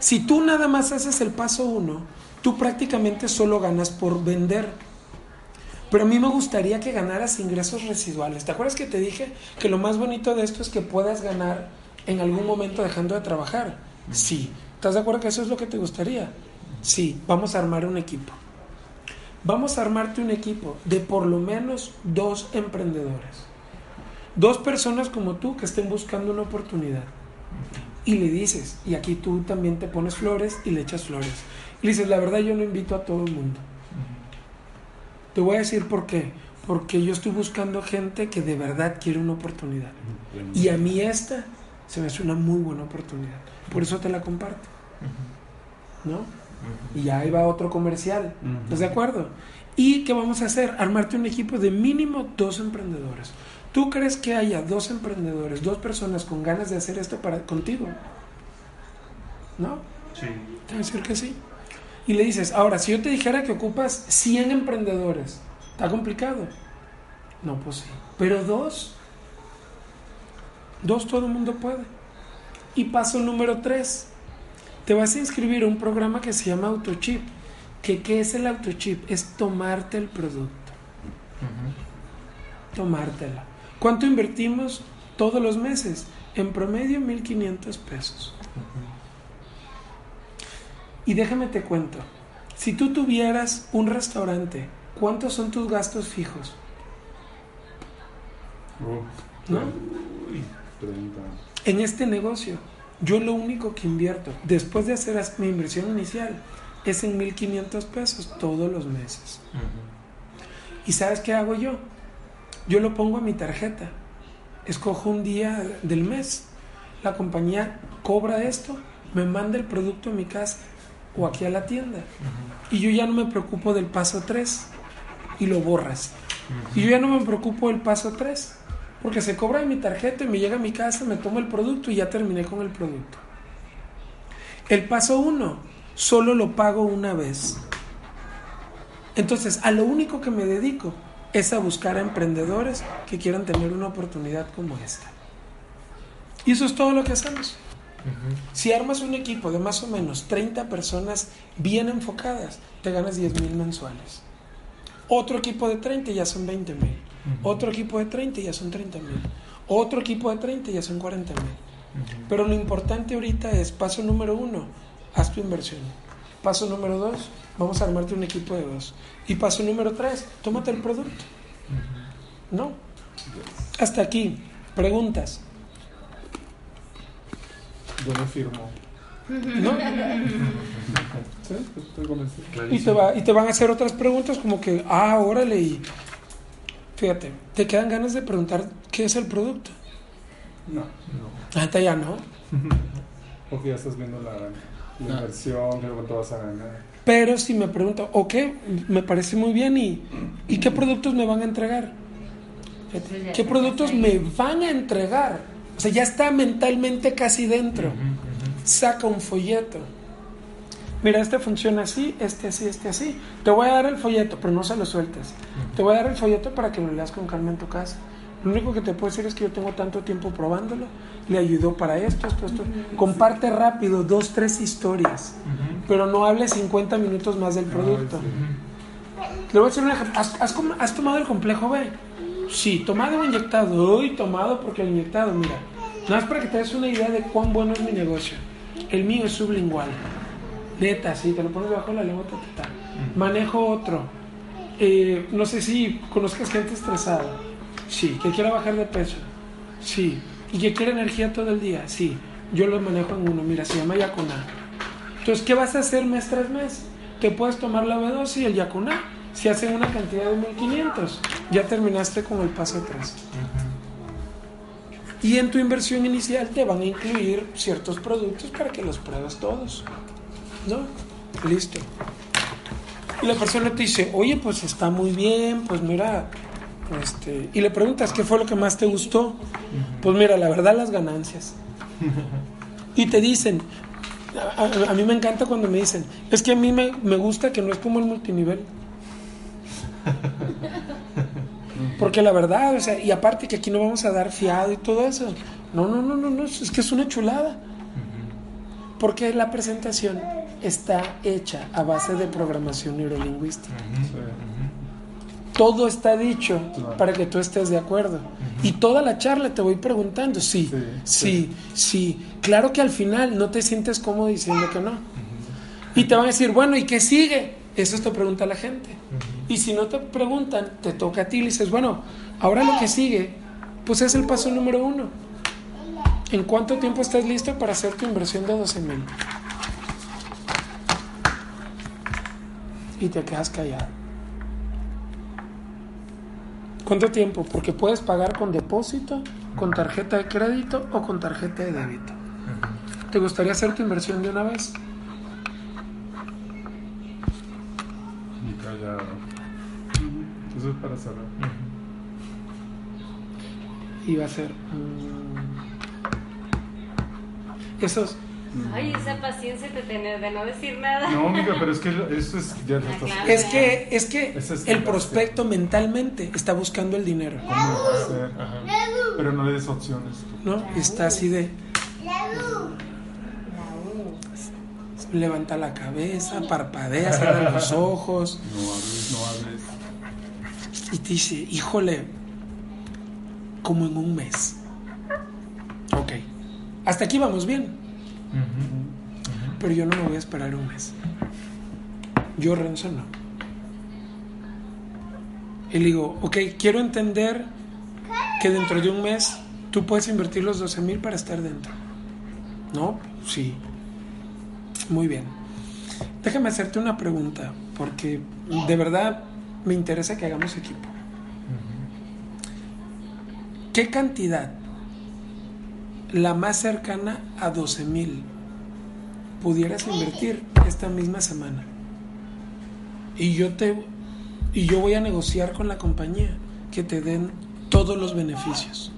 Si tú nada más haces el paso uno, tú prácticamente solo ganas por vender. Pero a mí me gustaría que ganaras ingresos residuales. ¿Te acuerdas que te dije que lo más bonito de esto es que puedas ganar en algún momento dejando de trabajar? Sí. ¿Estás de acuerdo que eso es lo que te gustaría? Sí. Vamos a armar un equipo. Vamos a armarte un equipo de por lo menos dos emprendedores. Dos personas como tú que estén buscando una oportunidad. Y le dices, y aquí tú también te pones flores y le echas flores. Y le dices, la verdad yo no invito a todo el mundo. Te voy a decir por qué. Porque yo estoy buscando gente que de verdad quiere una oportunidad. Y a mí esta se me hace una muy buena oportunidad. Por eso te la comparto. ¿No? Y ahí va otro comercial. ¿Estás de acuerdo? ¿Y qué vamos a hacer? Armarte un equipo de mínimo dos emprendedores. ¿Tú crees que haya dos emprendedores, dos personas con ganas de hacer esto para contigo? ¿No? Sí. Te voy a decir que sí. Y le dices, ahora, si yo te dijera que ocupas 100 emprendedores, ¿está complicado? No, pues sí. Pero dos, dos todo el mundo puede. Y paso número tres, te vas a inscribir a un programa que se llama Autochip. ¿Que, ¿Qué es el Autochip? Es tomarte el producto. Tomártela. ¿Cuánto invertimos todos los meses? En promedio 1.500 pesos. Y déjame te cuento, si tú tuvieras un restaurante, ¿cuántos son tus gastos fijos? Uh, ¿No? 30. En este negocio, yo lo único que invierto, después de hacer mi inversión inicial, es en 1.500 pesos todos los meses. ¿Y sabes qué hago yo? Yo lo pongo a mi tarjeta. Escojo un día del mes. La compañía cobra esto, me manda el producto a mi casa o aquí a la tienda. Y yo ya no me preocupo del paso 3 y lo borras. Y yo ya no me preocupo del paso 3 porque se cobra de mi tarjeta y me llega a mi casa, me tomo el producto y ya terminé con el producto. El paso 1 solo lo pago una vez. Entonces, a lo único que me dedico es a buscar a emprendedores que quieran tener una oportunidad como esta. Y eso es todo lo que hacemos. Si armas un equipo de más o menos 30 personas bien enfocadas, te ganas 10 mil mensuales. Otro equipo de 30 ya son 20 mil. Otro equipo de 30 ya son 30 mil. Otro equipo de 30 ya son 40 mil. Pero lo importante ahorita es, paso número uno, haz tu inversión. Paso número dos, vamos a armarte un equipo de dos. Y paso número tres, tómate el producto. ¿No? Hasta aquí. Preguntas. Yo me firmo. ¿No? ¿Sí? Estoy convencido. Y te, va- y te van a hacer otras preguntas como que, ah, órale, y fíjate, te quedan ganas de preguntar qué es el producto. No. Ahorita ya no. Porque ya estás viendo la, la inversión, qué cuánto vas a ganar. Pero si me preguntan, ok, me parece muy bien, ¿y, ¿y qué productos me van a entregar? Fíjate, ¿Qué productos me van a entregar? O sea, ya está mentalmente casi dentro. Saca un folleto. Mira, este funciona así, este así, este así. Te voy a dar el folleto, pero no se lo sueltes. Te voy a dar el folleto para que lo leas con calma en tu casa. Lo único que te puedo decir es que yo tengo tanto tiempo probándolo. Le ayudó para esto, esto, esto. Comparte rápido dos, tres historias. Pero no hables 50 minutos más del producto. Le voy a decir un ejemplo. ¿Has, has tomado el complejo B? Sí, tomado o inyectado. Uy, tomado porque el inyectado, mira. Nada más para que te des una idea de cuán bueno es mi negocio. El mío es sublingual. Neta, sí, te lo pones debajo de la lengua, ta, ta, ta. Manejo otro. Eh, no sé si conozcas gente estresada. Sí, que quiera bajar de peso. Sí. Y que quiere energía todo el día. Sí. Yo lo manejo en uno. Mira, se llama Yacuna. Entonces, ¿qué vas a hacer mes tras mes? Te puedes tomar la B2 y el Yacuna. Si hacen una cantidad de 1500, ya terminaste con el paso 3. Y en tu inversión inicial te van a incluir ciertos productos para que los pruebes todos. ¿No? Listo. Y la persona te dice, oye, pues está muy bien, pues mira, este, y le preguntas qué fue lo que más te gustó. Pues mira, la verdad las ganancias. Y te dicen, a, a- a mí me encanta cuando me dicen, es que a mí me, me gusta que no es como el multinivel. Porque la verdad, o sea, y aparte que aquí no vamos a dar fiado y todo eso. No, no, no, no, no, es que es una chulada. Porque la presentación está hecha a base de programación neurolingüística. todo está dicho Claro. para que tú estés de acuerdo. Y toda la charla te voy preguntando, sí, sí, Sí, sí, Claro que al final no te sientes cómodo diciendo que no. Y te van a decir, bueno, ¿y qué sigue? Eso te pregunta la gente. Y si no te preguntan, te toca a ti y dices, bueno, ahora lo que sigue, pues es el paso número uno. ¿En cuánto tiempo estás listo para hacer tu inversión de 12 mil? Y te quedas callado. ¿Cuánto tiempo? Porque puedes pagar con depósito, con tarjeta de crédito o con tarjeta de débito. ¿Te gustaría hacer tu inversión de una vez? Y callado. Eso es para cerrar. Y va a ser... mm, esos... Ay, esa paciencia de tener de no decir nada. No, amiga, pero es que eso es. Ya lo estás. claro. Es que, es que es el prospecto mentalmente está buscando el dinero, ¿Cómo lo vas a hacer? Pero no le des opciones. tú. ¿no? Está así de... Levanta la cabeza, parpadea, cierra los ojos No hables, no hables. Y te dice, híjole, como en un mes. Ok, hasta aquí vamos bien, pero yo no me voy a esperar un mes. Yo, Renzo, no. Y le digo, ok, quiero entender que dentro de un mes tú puedes invertir los 12 mil para estar dentro. ¿No? Sí. Muy bien. Déjame hacerte una pregunta, porque de verdad me interesa que hagamos equipo. ¿Qué cantidad, la más cercana a 12 mil, pudieras invertir esta misma semana? Y yo te y yo voy a negociar con la compañía que te den todos los beneficios.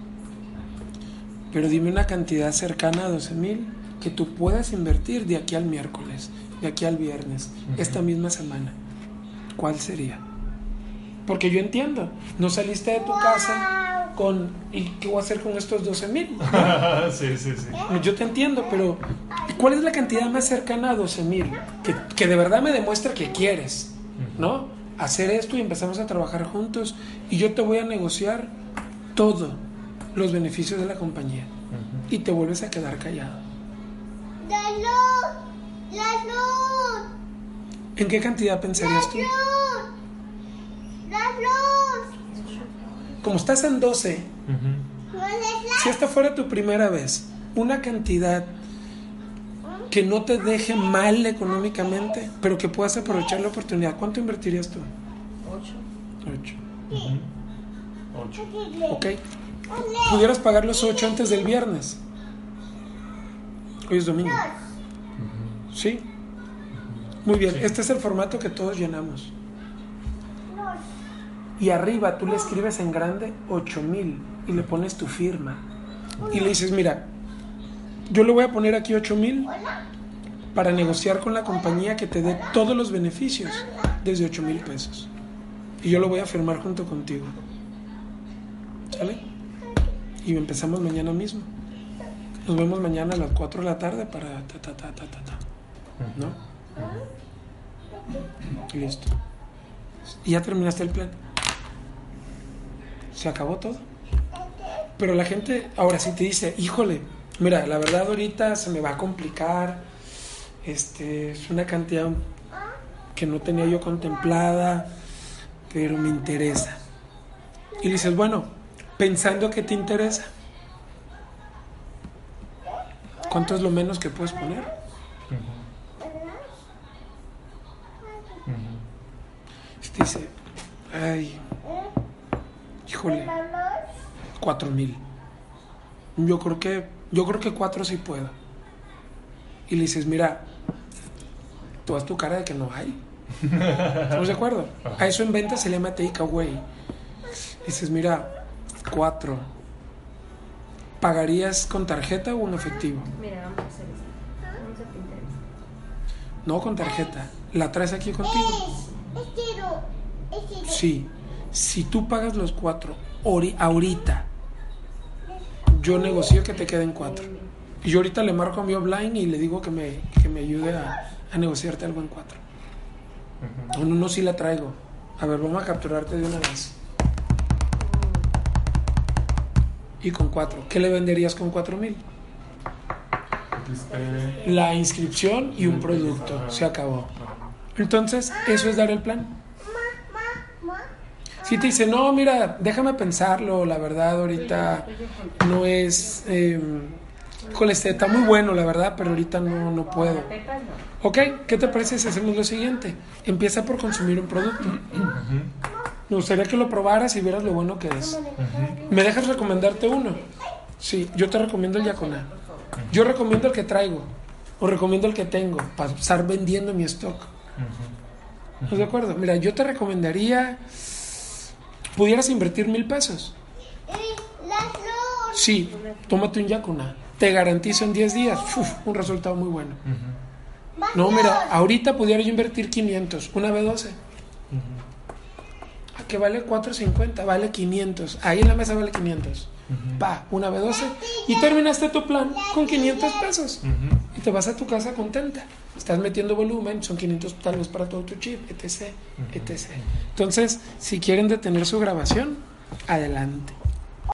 Pero dime una cantidad cercana a 12 mil que tú puedas invertir de aquí al miércoles, de aquí al viernes, esta misma semana. ¿Cuál sería? Porque yo entiendo, no saliste de tu casa con, ¿y qué voy a hacer con estos 12 mil? sí, sí, sí. Yo te entiendo, pero ¿cuál es la cantidad más cercana a 12 mil? Que, que de verdad me demuestra que quieres, ¿no? Hacer esto y empezamos a trabajar juntos y yo te voy a negociar todos los beneficios de la compañía y te vuelves a quedar callado. La luz, la luz, ¿En qué cantidad pensarías tú? Como estás en 12, No es si esta fuera tu primera vez, una cantidad que no te deje mal económicamente, pero que puedas aprovechar la oportunidad, ¿cuánto invertirías tú? Ocho. 8. Ocho. Ok. ¿Pudieras pagar los 8 antes del viernes? Hoy es domingo. ¿Sí? Muy bien, este es el formato que todos llenamos. Y arriba tú le escribes en grande 8000 y le pones tu firma. Y le dices, mira, yo le voy a poner aquí 8000 para negociar con la compañía que te dé todos los beneficios desde 8000 pesos. Y yo lo voy a firmar junto contigo. ¿Sale? Y empezamos mañana mismo. Nos vemos mañana a las 4 de la tarde para ta ta ta ta ta ta. ¿No? Y listo. Y ya terminaste el plan. Se acabó todo. Pero la gente ahora sí te dice, híjole, mira, la verdad ahorita se me va a complicar. Este, es una cantidad que no tenía yo contemplada, pero me interesa. Y le dices, bueno, pensando que te interesa, ¿cuánto es lo menos que puedes poner? 4000. Yo creo que yo creo que 4 sí puedo. Y le dices, "Mira, tú haz tu cara de que no hay." ¿Estamos de acuerdo? A eso en venta se le llama takeaway. Dices, mira, cuatro. ¿Pagarías con tarjeta o en efectivo? Mira, vamos a hacer eso. No, con tarjeta. ¿La traes aquí contigo? Sí. Si tú pagas los cuatro ahorita yo negocio que te queden cuatro. Y yo ahorita le marco a mi offline y le digo que me, que me ayude a, a negociarte algo en cuatro. No, no, no, sí la traigo. A ver, vamos a capturarte de una vez. Y con 4. ¿Qué le venderías con 4 mil? Este, La inscripción y un producto. Se acabó. Entonces, eso es dar el plan. Si te dice, no, mira, déjame pensarlo, la verdad, ahorita no es. Eh, híjole, este, está muy bueno, la verdad, pero ahorita no, no puedo. Ok, ¿qué te parece si hacemos lo siguiente? Empieza por consumir un producto. Me gustaría que lo probaras y vieras lo bueno que es. ¿Me dejas recomendarte uno? Sí, yo te recomiendo el Yaconá. Yo recomiendo el que traigo. O recomiendo el que tengo para estar vendiendo mi stock. ¿Estás de acuerdo? Mira, yo te recomendaría. Pudieras invertir mil pesos. Sí, tómate un Yaconá. Te garantizo en 10 días uf, un resultado muy bueno. No, mira, ahorita pudiera yo invertir 500, una B12. ¿A qué vale 4.50? Vale 500. Ahí en la mesa vale 500. Pa, una B12. Y terminaste tu plan con 500 pesos. Y te vas a tu casa contenta. Estás metiendo volumen, son 500 tal vez para todo tu chip, etc. etc. Entonces, si quieren detener su grabación, adelante.